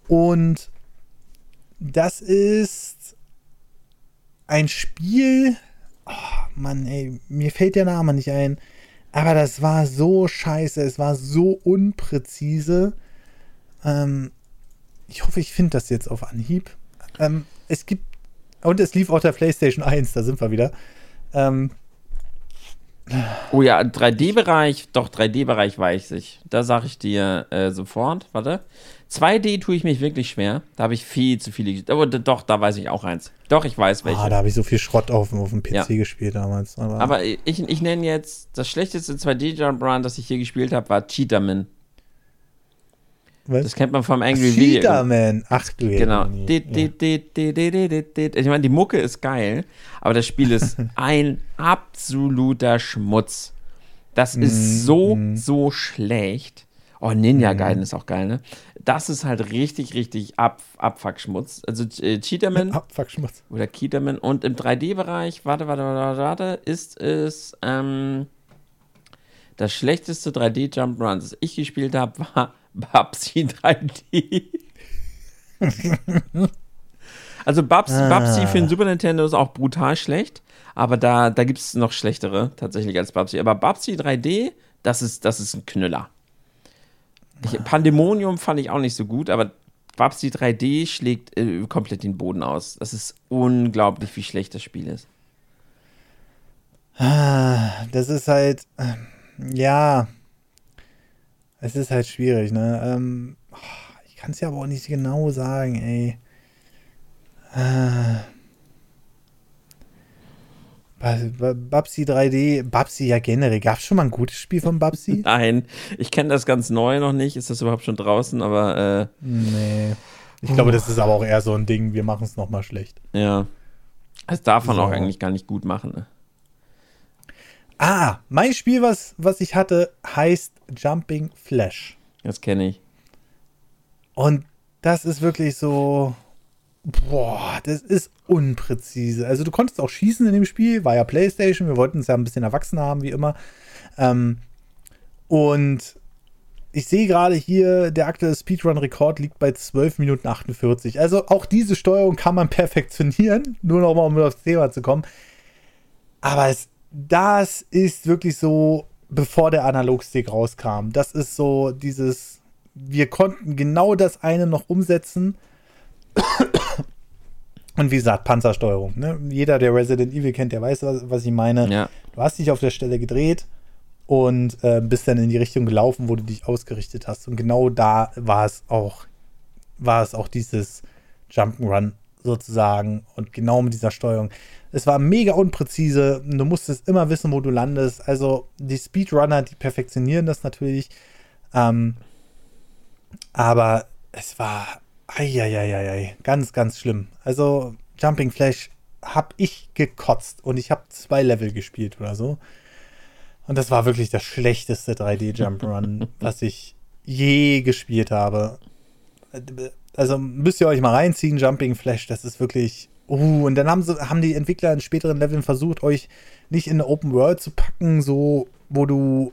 Speaker 1: Und das ist ein Spiel. Oh, Mann, ey, mir fällt der Name nicht ein. Aber das war so scheiße. Es war so unpräzise. Ähm, ich hoffe, ich finde das jetzt auf Anhieb. Ähm, es gibt. Und es lief auch der PlayStation 1, da sind wir wieder. Ähm,
Speaker 2: oh ja, 3D-Bereich, doch, 3D-Bereich weiß ich. Da sage ich dir äh, sofort. Warte. 2D tue ich mich wirklich schwer. Da habe ich viel zu viele. Aber doch, da weiß ich auch eins. Doch, ich weiß welche.
Speaker 1: Ah, da habe ich so viel Schrott auf, auf dem PC ja. gespielt damals.
Speaker 2: Aber, aber ich, ich nenne jetzt das schlechteste 2D-Jump Run, das ich hier gespielt habe, war Cheetahman. Was? Das kennt man vom Angry Video.
Speaker 1: Cheetahman. Ach du
Speaker 2: Genau. Ich meine, die Mucke ist geil, aber das Spiel ist <laughs> ein absoluter Schmutz. Das ist mm, so, mm. so schlecht. Oh, Ninja mhm. Gaiden ist auch geil, ne? Das ist halt richtig, richtig Ab Abfuckschmutz. Also äh, Cheaterman. <laughs>
Speaker 1: Abfuckschmutz.
Speaker 2: Oder Cheaterman. Und im 3D-Bereich, warte, warte, warte, warte, ist es ähm, das schlechteste 3D-Jump-Run, das ich gespielt habe, <laughs> war Babsi 3D. also Babsi, ah. Babsi für den Super Nintendo ist auch brutal schlecht. Aber da, da gibt es noch schlechtere tatsächlich als Babsi. Aber Babsi 3D, das ist, das ist ein Knüller. Ich, Pandemonium fand ich auch nicht so gut, aber Babsi 3D schlägt äh, komplett den Boden aus. Das ist unglaublich, wie schlecht das Spiel ist.
Speaker 1: Ah, das ist halt, äh, ja, es ist halt schwierig, ne? Ähm, ich kann es ja aber auch nicht genau sagen, ey. Äh, Babsi 3D, Babsi ja generell. Gab es schon mal ein gutes Spiel von Babsi? <laughs>
Speaker 2: Nein, ich kenne das ganz neu noch nicht. Ist das überhaupt schon draußen? Aber. Äh,
Speaker 1: nee. Ich glaube, das ist aber auch eher so ein Ding, wir machen es nochmal schlecht.
Speaker 2: Ja. Das darf man so. auch eigentlich gar nicht gut machen. Ne?
Speaker 1: Ah, mein Spiel, was, was ich hatte, heißt Jumping Flash.
Speaker 2: Das kenne ich.
Speaker 1: Und das ist wirklich so. Boah, das ist unpräzise. Also, du konntest auch schießen in dem Spiel, war ja PlayStation. Wir wollten es ja ein bisschen erwachsen haben, wie immer. Ähm, und ich sehe gerade hier, der aktuelle Speedrun-Rekord liegt bei 12 Minuten 48. Also auch diese Steuerung kann man <laughs> perfektionieren, nur noch mal um aufs Thema zu kommen. Aber es, das ist wirklich so, bevor der Analogstick rauskam. Das ist so dieses, wir konnten genau das eine noch umsetzen. <coughs> Und wie gesagt, Panzersteuerung. Ne? Jeder, der Resident Evil kennt, der weiß, was, was ich meine. Ja. Du hast dich auf der Stelle gedreht und äh, bist dann in die Richtung gelaufen, wo du dich ausgerichtet hast. Und genau da war es auch, war es auch dieses Jump'n'Run sozusagen und genau mit dieser Steuerung. Es war mega unpräzise. Du musstest immer wissen, wo du landest. Also die Speedrunner, die perfektionieren das natürlich. Ähm, aber es war eieieiei, ganz, ganz schlimm. Also Jumping Flash habe ich gekotzt und ich habe zwei Level gespielt oder so. Und das war wirklich das schlechteste 3D Jump'n'Run, <laughs> was ich je gespielt habe. Also müsst ihr euch mal reinziehen, Jumping Flash, das ist wirklich. Uh, und dann haben, sie, haben die Entwickler in späteren Leveln versucht, euch nicht in eine Open World zu packen, so wo du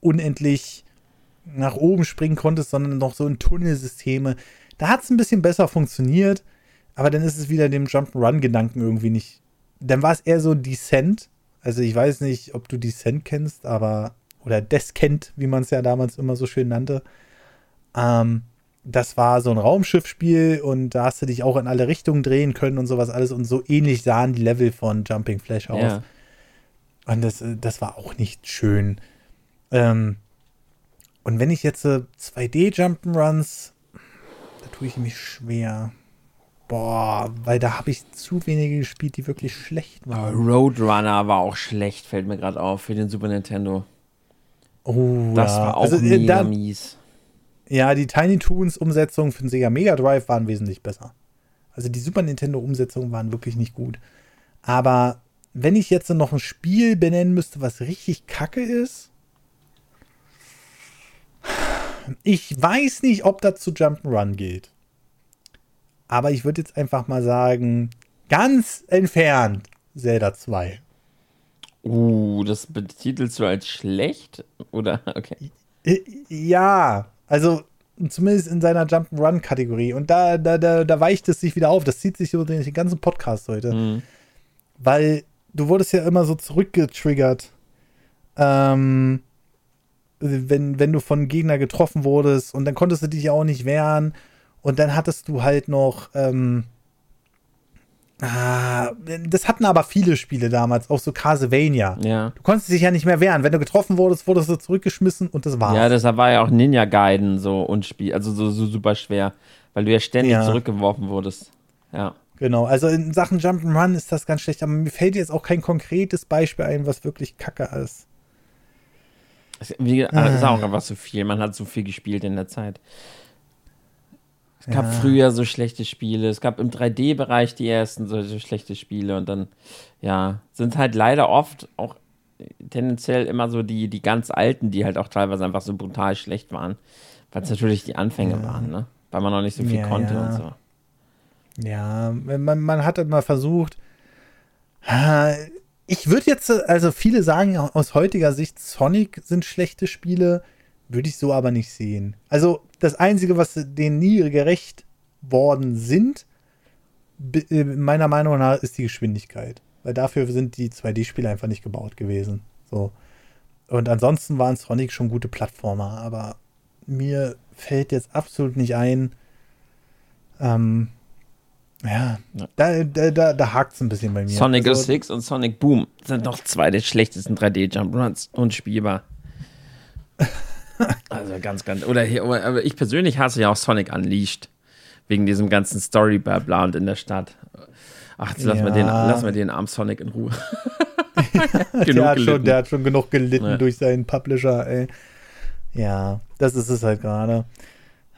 Speaker 1: unendlich nach oben springen konntest, sondern noch so in Tunnelsysteme. Da hat es ein bisschen besser funktioniert, aber dann ist es wieder dem Jump'n'Run-Gedanken irgendwie nicht. Dann war es eher so Descent, also ich weiß nicht, ob du Descent kennst, aber oder Descent, wie man es ja damals immer so schön nannte. Ähm, das war so ein Raumschiffspiel und da hast du dich auch in alle Richtungen drehen können und sowas alles und so ähnlich sahen die Level von Jumping Flash aus. Ja. Und das, das war auch nicht schön. Ähm, und wenn ich jetzt äh, 2D Jump'n'Runs, da tue ich mich schwer. Boah, weil da habe ich zu wenige gespielt, die wirklich schlecht waren.
Speaker 2: Roadrunner war auch schlecht, fällt mir gerade auf, für den Super Nintendo.
Speaker 1: Oh,
Speaker 2: das ja. war auch also, äh, mega da, mies.
Speaker 1: Ja, die Tiny Toons Umsetzungen für den Sega Mega Drive waren wesentlich besser. Also die Super Nintendo Umsetzungen waren wirklich nicht gut. Aber wenn ich jetzt noch ein Spiel benennen müsste, was richtig kacke ist, ich weiß nicht, ob das zu Jump'n'Run geht. Aber ich würde jetzt einfach mal sagen, ganz entfernt Zelda 2.
Speaker 2: Uh, das betitelst du als schlecht? Oder? <laughs> Okay.
Speaker 1: Ja, also zumindest in seiner Jump'n'Run-Kategorie. Und da, da, da, da weicht es sich wieder auf. Das zieht sich über den ganzen Podcast heute. Mhm. Weil du wurdest ja immer so zurückgetriggert. Ähm, wenn, wenn du von Gegner getroffen wurdest und dann konntest du dich ja auch nicht wehren und dann hattest du halt noch, ähm, ah, das hatten aber viele Spiele damals, auch so Castlevania.
Speaker 2: Ja.
Speaker 1: Du konntest dich ja nicht mehr wehren. Wenn du getroffen wurdest, wurdest du zurückgeschmissen und das war's.
Speaker 2: Ja, deshalb war ja auch Ninja Gaiden so unspiel, also so, so super schwer, weil du ja ständig ja. zurückgeworfen wurdest. Ja.
Speaker 1: Genau, also in Sachen Jump'n'Run ist das ganz schlecht, aber mir fällt jetzt auch kein konkretes Beispiel ein, was wirklich kacke ist.
Speaker 2: Wie, ah. ist auch einfach so viel. Man hat so viel gespielt in der Zeit. Es gab ja. früher so schlechte Spiele. Es gab im 3D-Bereich die ersten solche schlechte Spiele und dann, ja, sind halt leider oft auch tendenziell immer so die, die ganz alten, die halt auch teilweise einfach so brutal schlecht waren. Weil es natürlich die Anfänge ja. waren, ne? Weil man noch nicht so viel ja, konnte und so.
Speaker 1: Ja, man, man hat immer versucht, ich würde jetzt, also viele sagen aus heutiger Sicht, Sonic sind schlechte Spiele. Würde ich so aber nicht sehen. Also das Einzige, was denen nie gerecht worden sind, äh, meiner Meinung nach, ist die Geschwindigkeit. Weil dafür sind die 2D-Spiele einfach nicht gebaut gewesen. So. Und ansonsten waren Sonic schon gute Plattformer, aber mir fällt jetzt absolut nicht ein, ähm, ja, da, da, da, da hakt es ein bisschen bei mir.
Speaker 2: Sonic also, 06 und Sonic Boom sind noch zwei der schlechtesten 3D-Jump-Runs unspielbar. <laughs> <laughs> Also ganz, ganz. Oder hier, aber ich persönlich hasse ja auch Sonic Unleashed. Wegen diesem ganzen story bla und in der Stadt. Ach, jetzt ja. lassen, wir den, lassen wir den armen Sonic in Ruhe. <laughs> <laughs>
Speaker 1: der, hat schon, der hat schon genug gelitten ja. durch seinen Publisher, ey. Ja, das ist es halt gerade.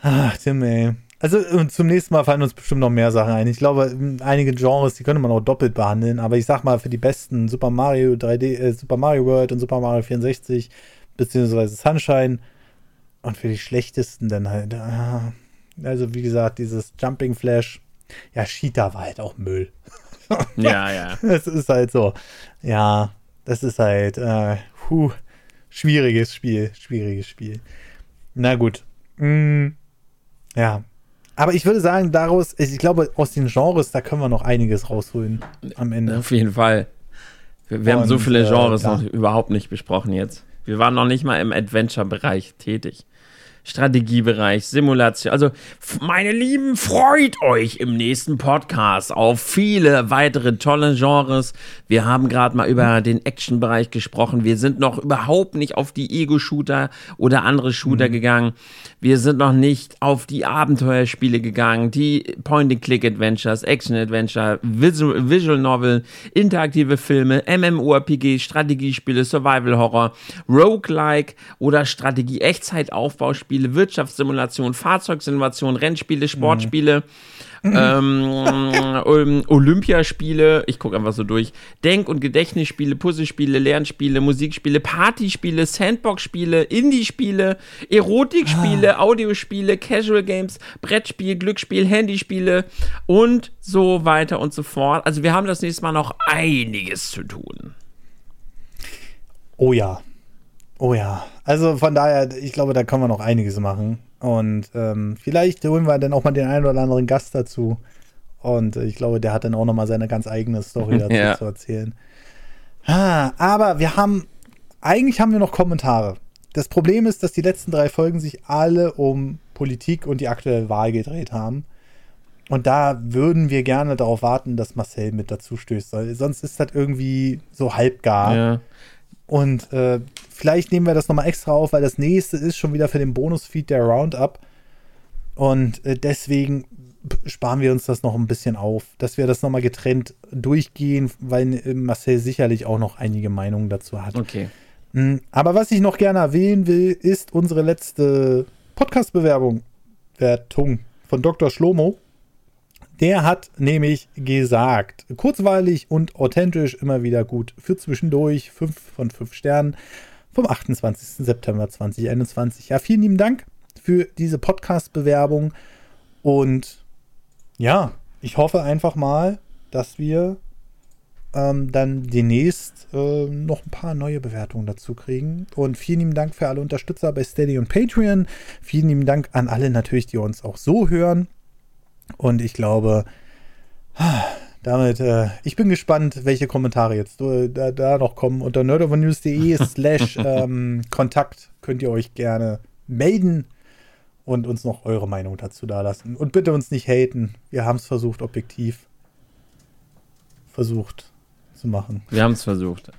Speaker 1: Ach, Tim, ey. Also zum nächsten Mal fallen uns bestimmt noch mehr Sachen ein. Ich glaube, einige Genres, die könnte man auch doppelt behandeln, aber ich sag mal, für die besten Super Mario 3D, äh, Super Mario World und Super Mario 64, beziehungsweise Sunshine, und für die schlechtesten dann halt, äh, also wie gesagt, dieses Jumping Flash, ja, Cheetah war halt auch Müll. <laughs>
Speaker 2: ja, ja.
Speaker 1: Es ist halt so. Ja, das ist halt, äh, puh, schwieriges Spiel, schwieriges Spiel. Na gut. Mm, ja, aber ich würde sagen, daraus, ich glaube, aus den Genres, da können wir noch einiges rausholen am Ende.
Speaker 2: Auf jeden Fall. Wir, wir haben so viele äh, Genres äh, noch überhaupt nicht besprochen jetzt. Wir waren noch nicht mal im Adventure-Bereich tätig. Strategiebereich, Simulation. Also, meine Lieben, freut euch im nächsten Podcast auf viele weitere tolle Genres. Wir haben gerade mal über den Action-Bereich gesprochen. Wir sind noch überhaupt nicht auf die Ego-Shooter oder andere Shooter mhm. gegangen. Wir sind noch nicht auf die Abenteuerspiele gegange, die Point-and-Click-Adventures, Action-Adventure, Visual, Visual Novel, interaktive Filme, MMORPG, Strategiespiele, Survival-Horror, Roguelike oder Strategie-Echtzeit-Aufbauspiele Rollenspiele, Wirtschaftssimulation, Fahrzeugsimulation, Rennspiele, Sportspiele, mhm. ähm, Olympiaspiele, ich gucke einfach so durch, Denk- und Gedächtnisspiele, Puzzlespiele, Lernspiele, Musikspiele, Partyspiele, Sandbox-Spiele, Indie-Spiele, Erotikspiele, ah. Audiospiele, Casual Games, Brettspiel, Glücksspiel, Handyspiele und so weiter und so fort. Also wir haben das nächste Mal noch einiges zu tun.
Speaker 1: Oh ja. Oh ja, also von daher, ich glaube, da können wir noch einiges machen. Und ähm, vielleicht holen wir dann auch mal den einen oder anderen Gast dazu. Und äh, ich glaube, der hat dann auch noch mal seine ganz eigene Story <laughs> dazu ja. zu erzählen. Ah, aber wir haben, eigentlich haben wir noch Kommentare. Das Problem ist, dass die letzten drei Folgen sich alle um Politik und die aktuelle Wahl gedreht haben. Und da würden wir gerne darauf warten, dass Marcel mit dazu stößt. Sonst ist das irgendwie so halbgar. Ja. Und äh, vielleicht nehmen wir das nochmal extra auf, weil das nächste ist schon wieder für den Bonusfeed der Roundup. Und äh, deswegen sparen wir uns das noch ein bisschen auf, dass wir das nochmal getrennt durchgehen, weil äh, Marcel sicherlich auch noch einige Meinungen dazu hat.
Speaker 2: Okay.
Speaker 1: Hm, aber was ich noch gerne erwähnen will, ist unsere letzte Podcast-Bewerbung, Wertung von Dr. Schlomo. Der hat nämlich gesagt, kurzweilig und authentisch immer wieder gut für zwischendurch, 5 von 5 Sternen vom 28. September 2021. Ja, vielen lieben Dank für diese Podcast-Bewerbung und ja, ich hoffe einfach mal, dass wir ähm, dann demnächst äh, noch ein paar neue Bewertungen dazu kriegen. Und vielen lieben Dank für alle Unterstützer bei Steady und Patreon. Vielen lieben Dank an alle natürlich, die uns auch so hören. Und ich glaube, damit, äh, ich bin gespannt, welche Kommentare jetzt äh, da, da, noch kommen. Unter nerdovernews.de <laughs> slash ähm, Kontakt könnt ihr euch gerne melden und uns noch eure Meinung dazu dalassen. Und bitte uns nicht haten. Wir haben es versucht, objektiv versucht zu machen.
Speaker 2: Wir haben es versucht.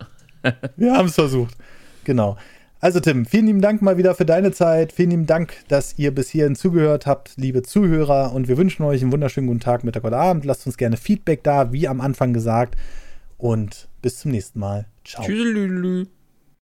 Speaker 1: Wir haben es versucht. Genau. Also Tim, vielen lieben Dank mal wieder für deine Zeit. Vielen lieben Dank, dass ihr bis hierhin zugehört habt, liebe Zuhörer. Und wir wünschen euch einen wunderschönen guten Tag, Mittag oder Abend. Lasst uns gerne Feedback da, wie am Anfang gesagt. Und bis zum nächsten Mal. Ciao. Tschüss.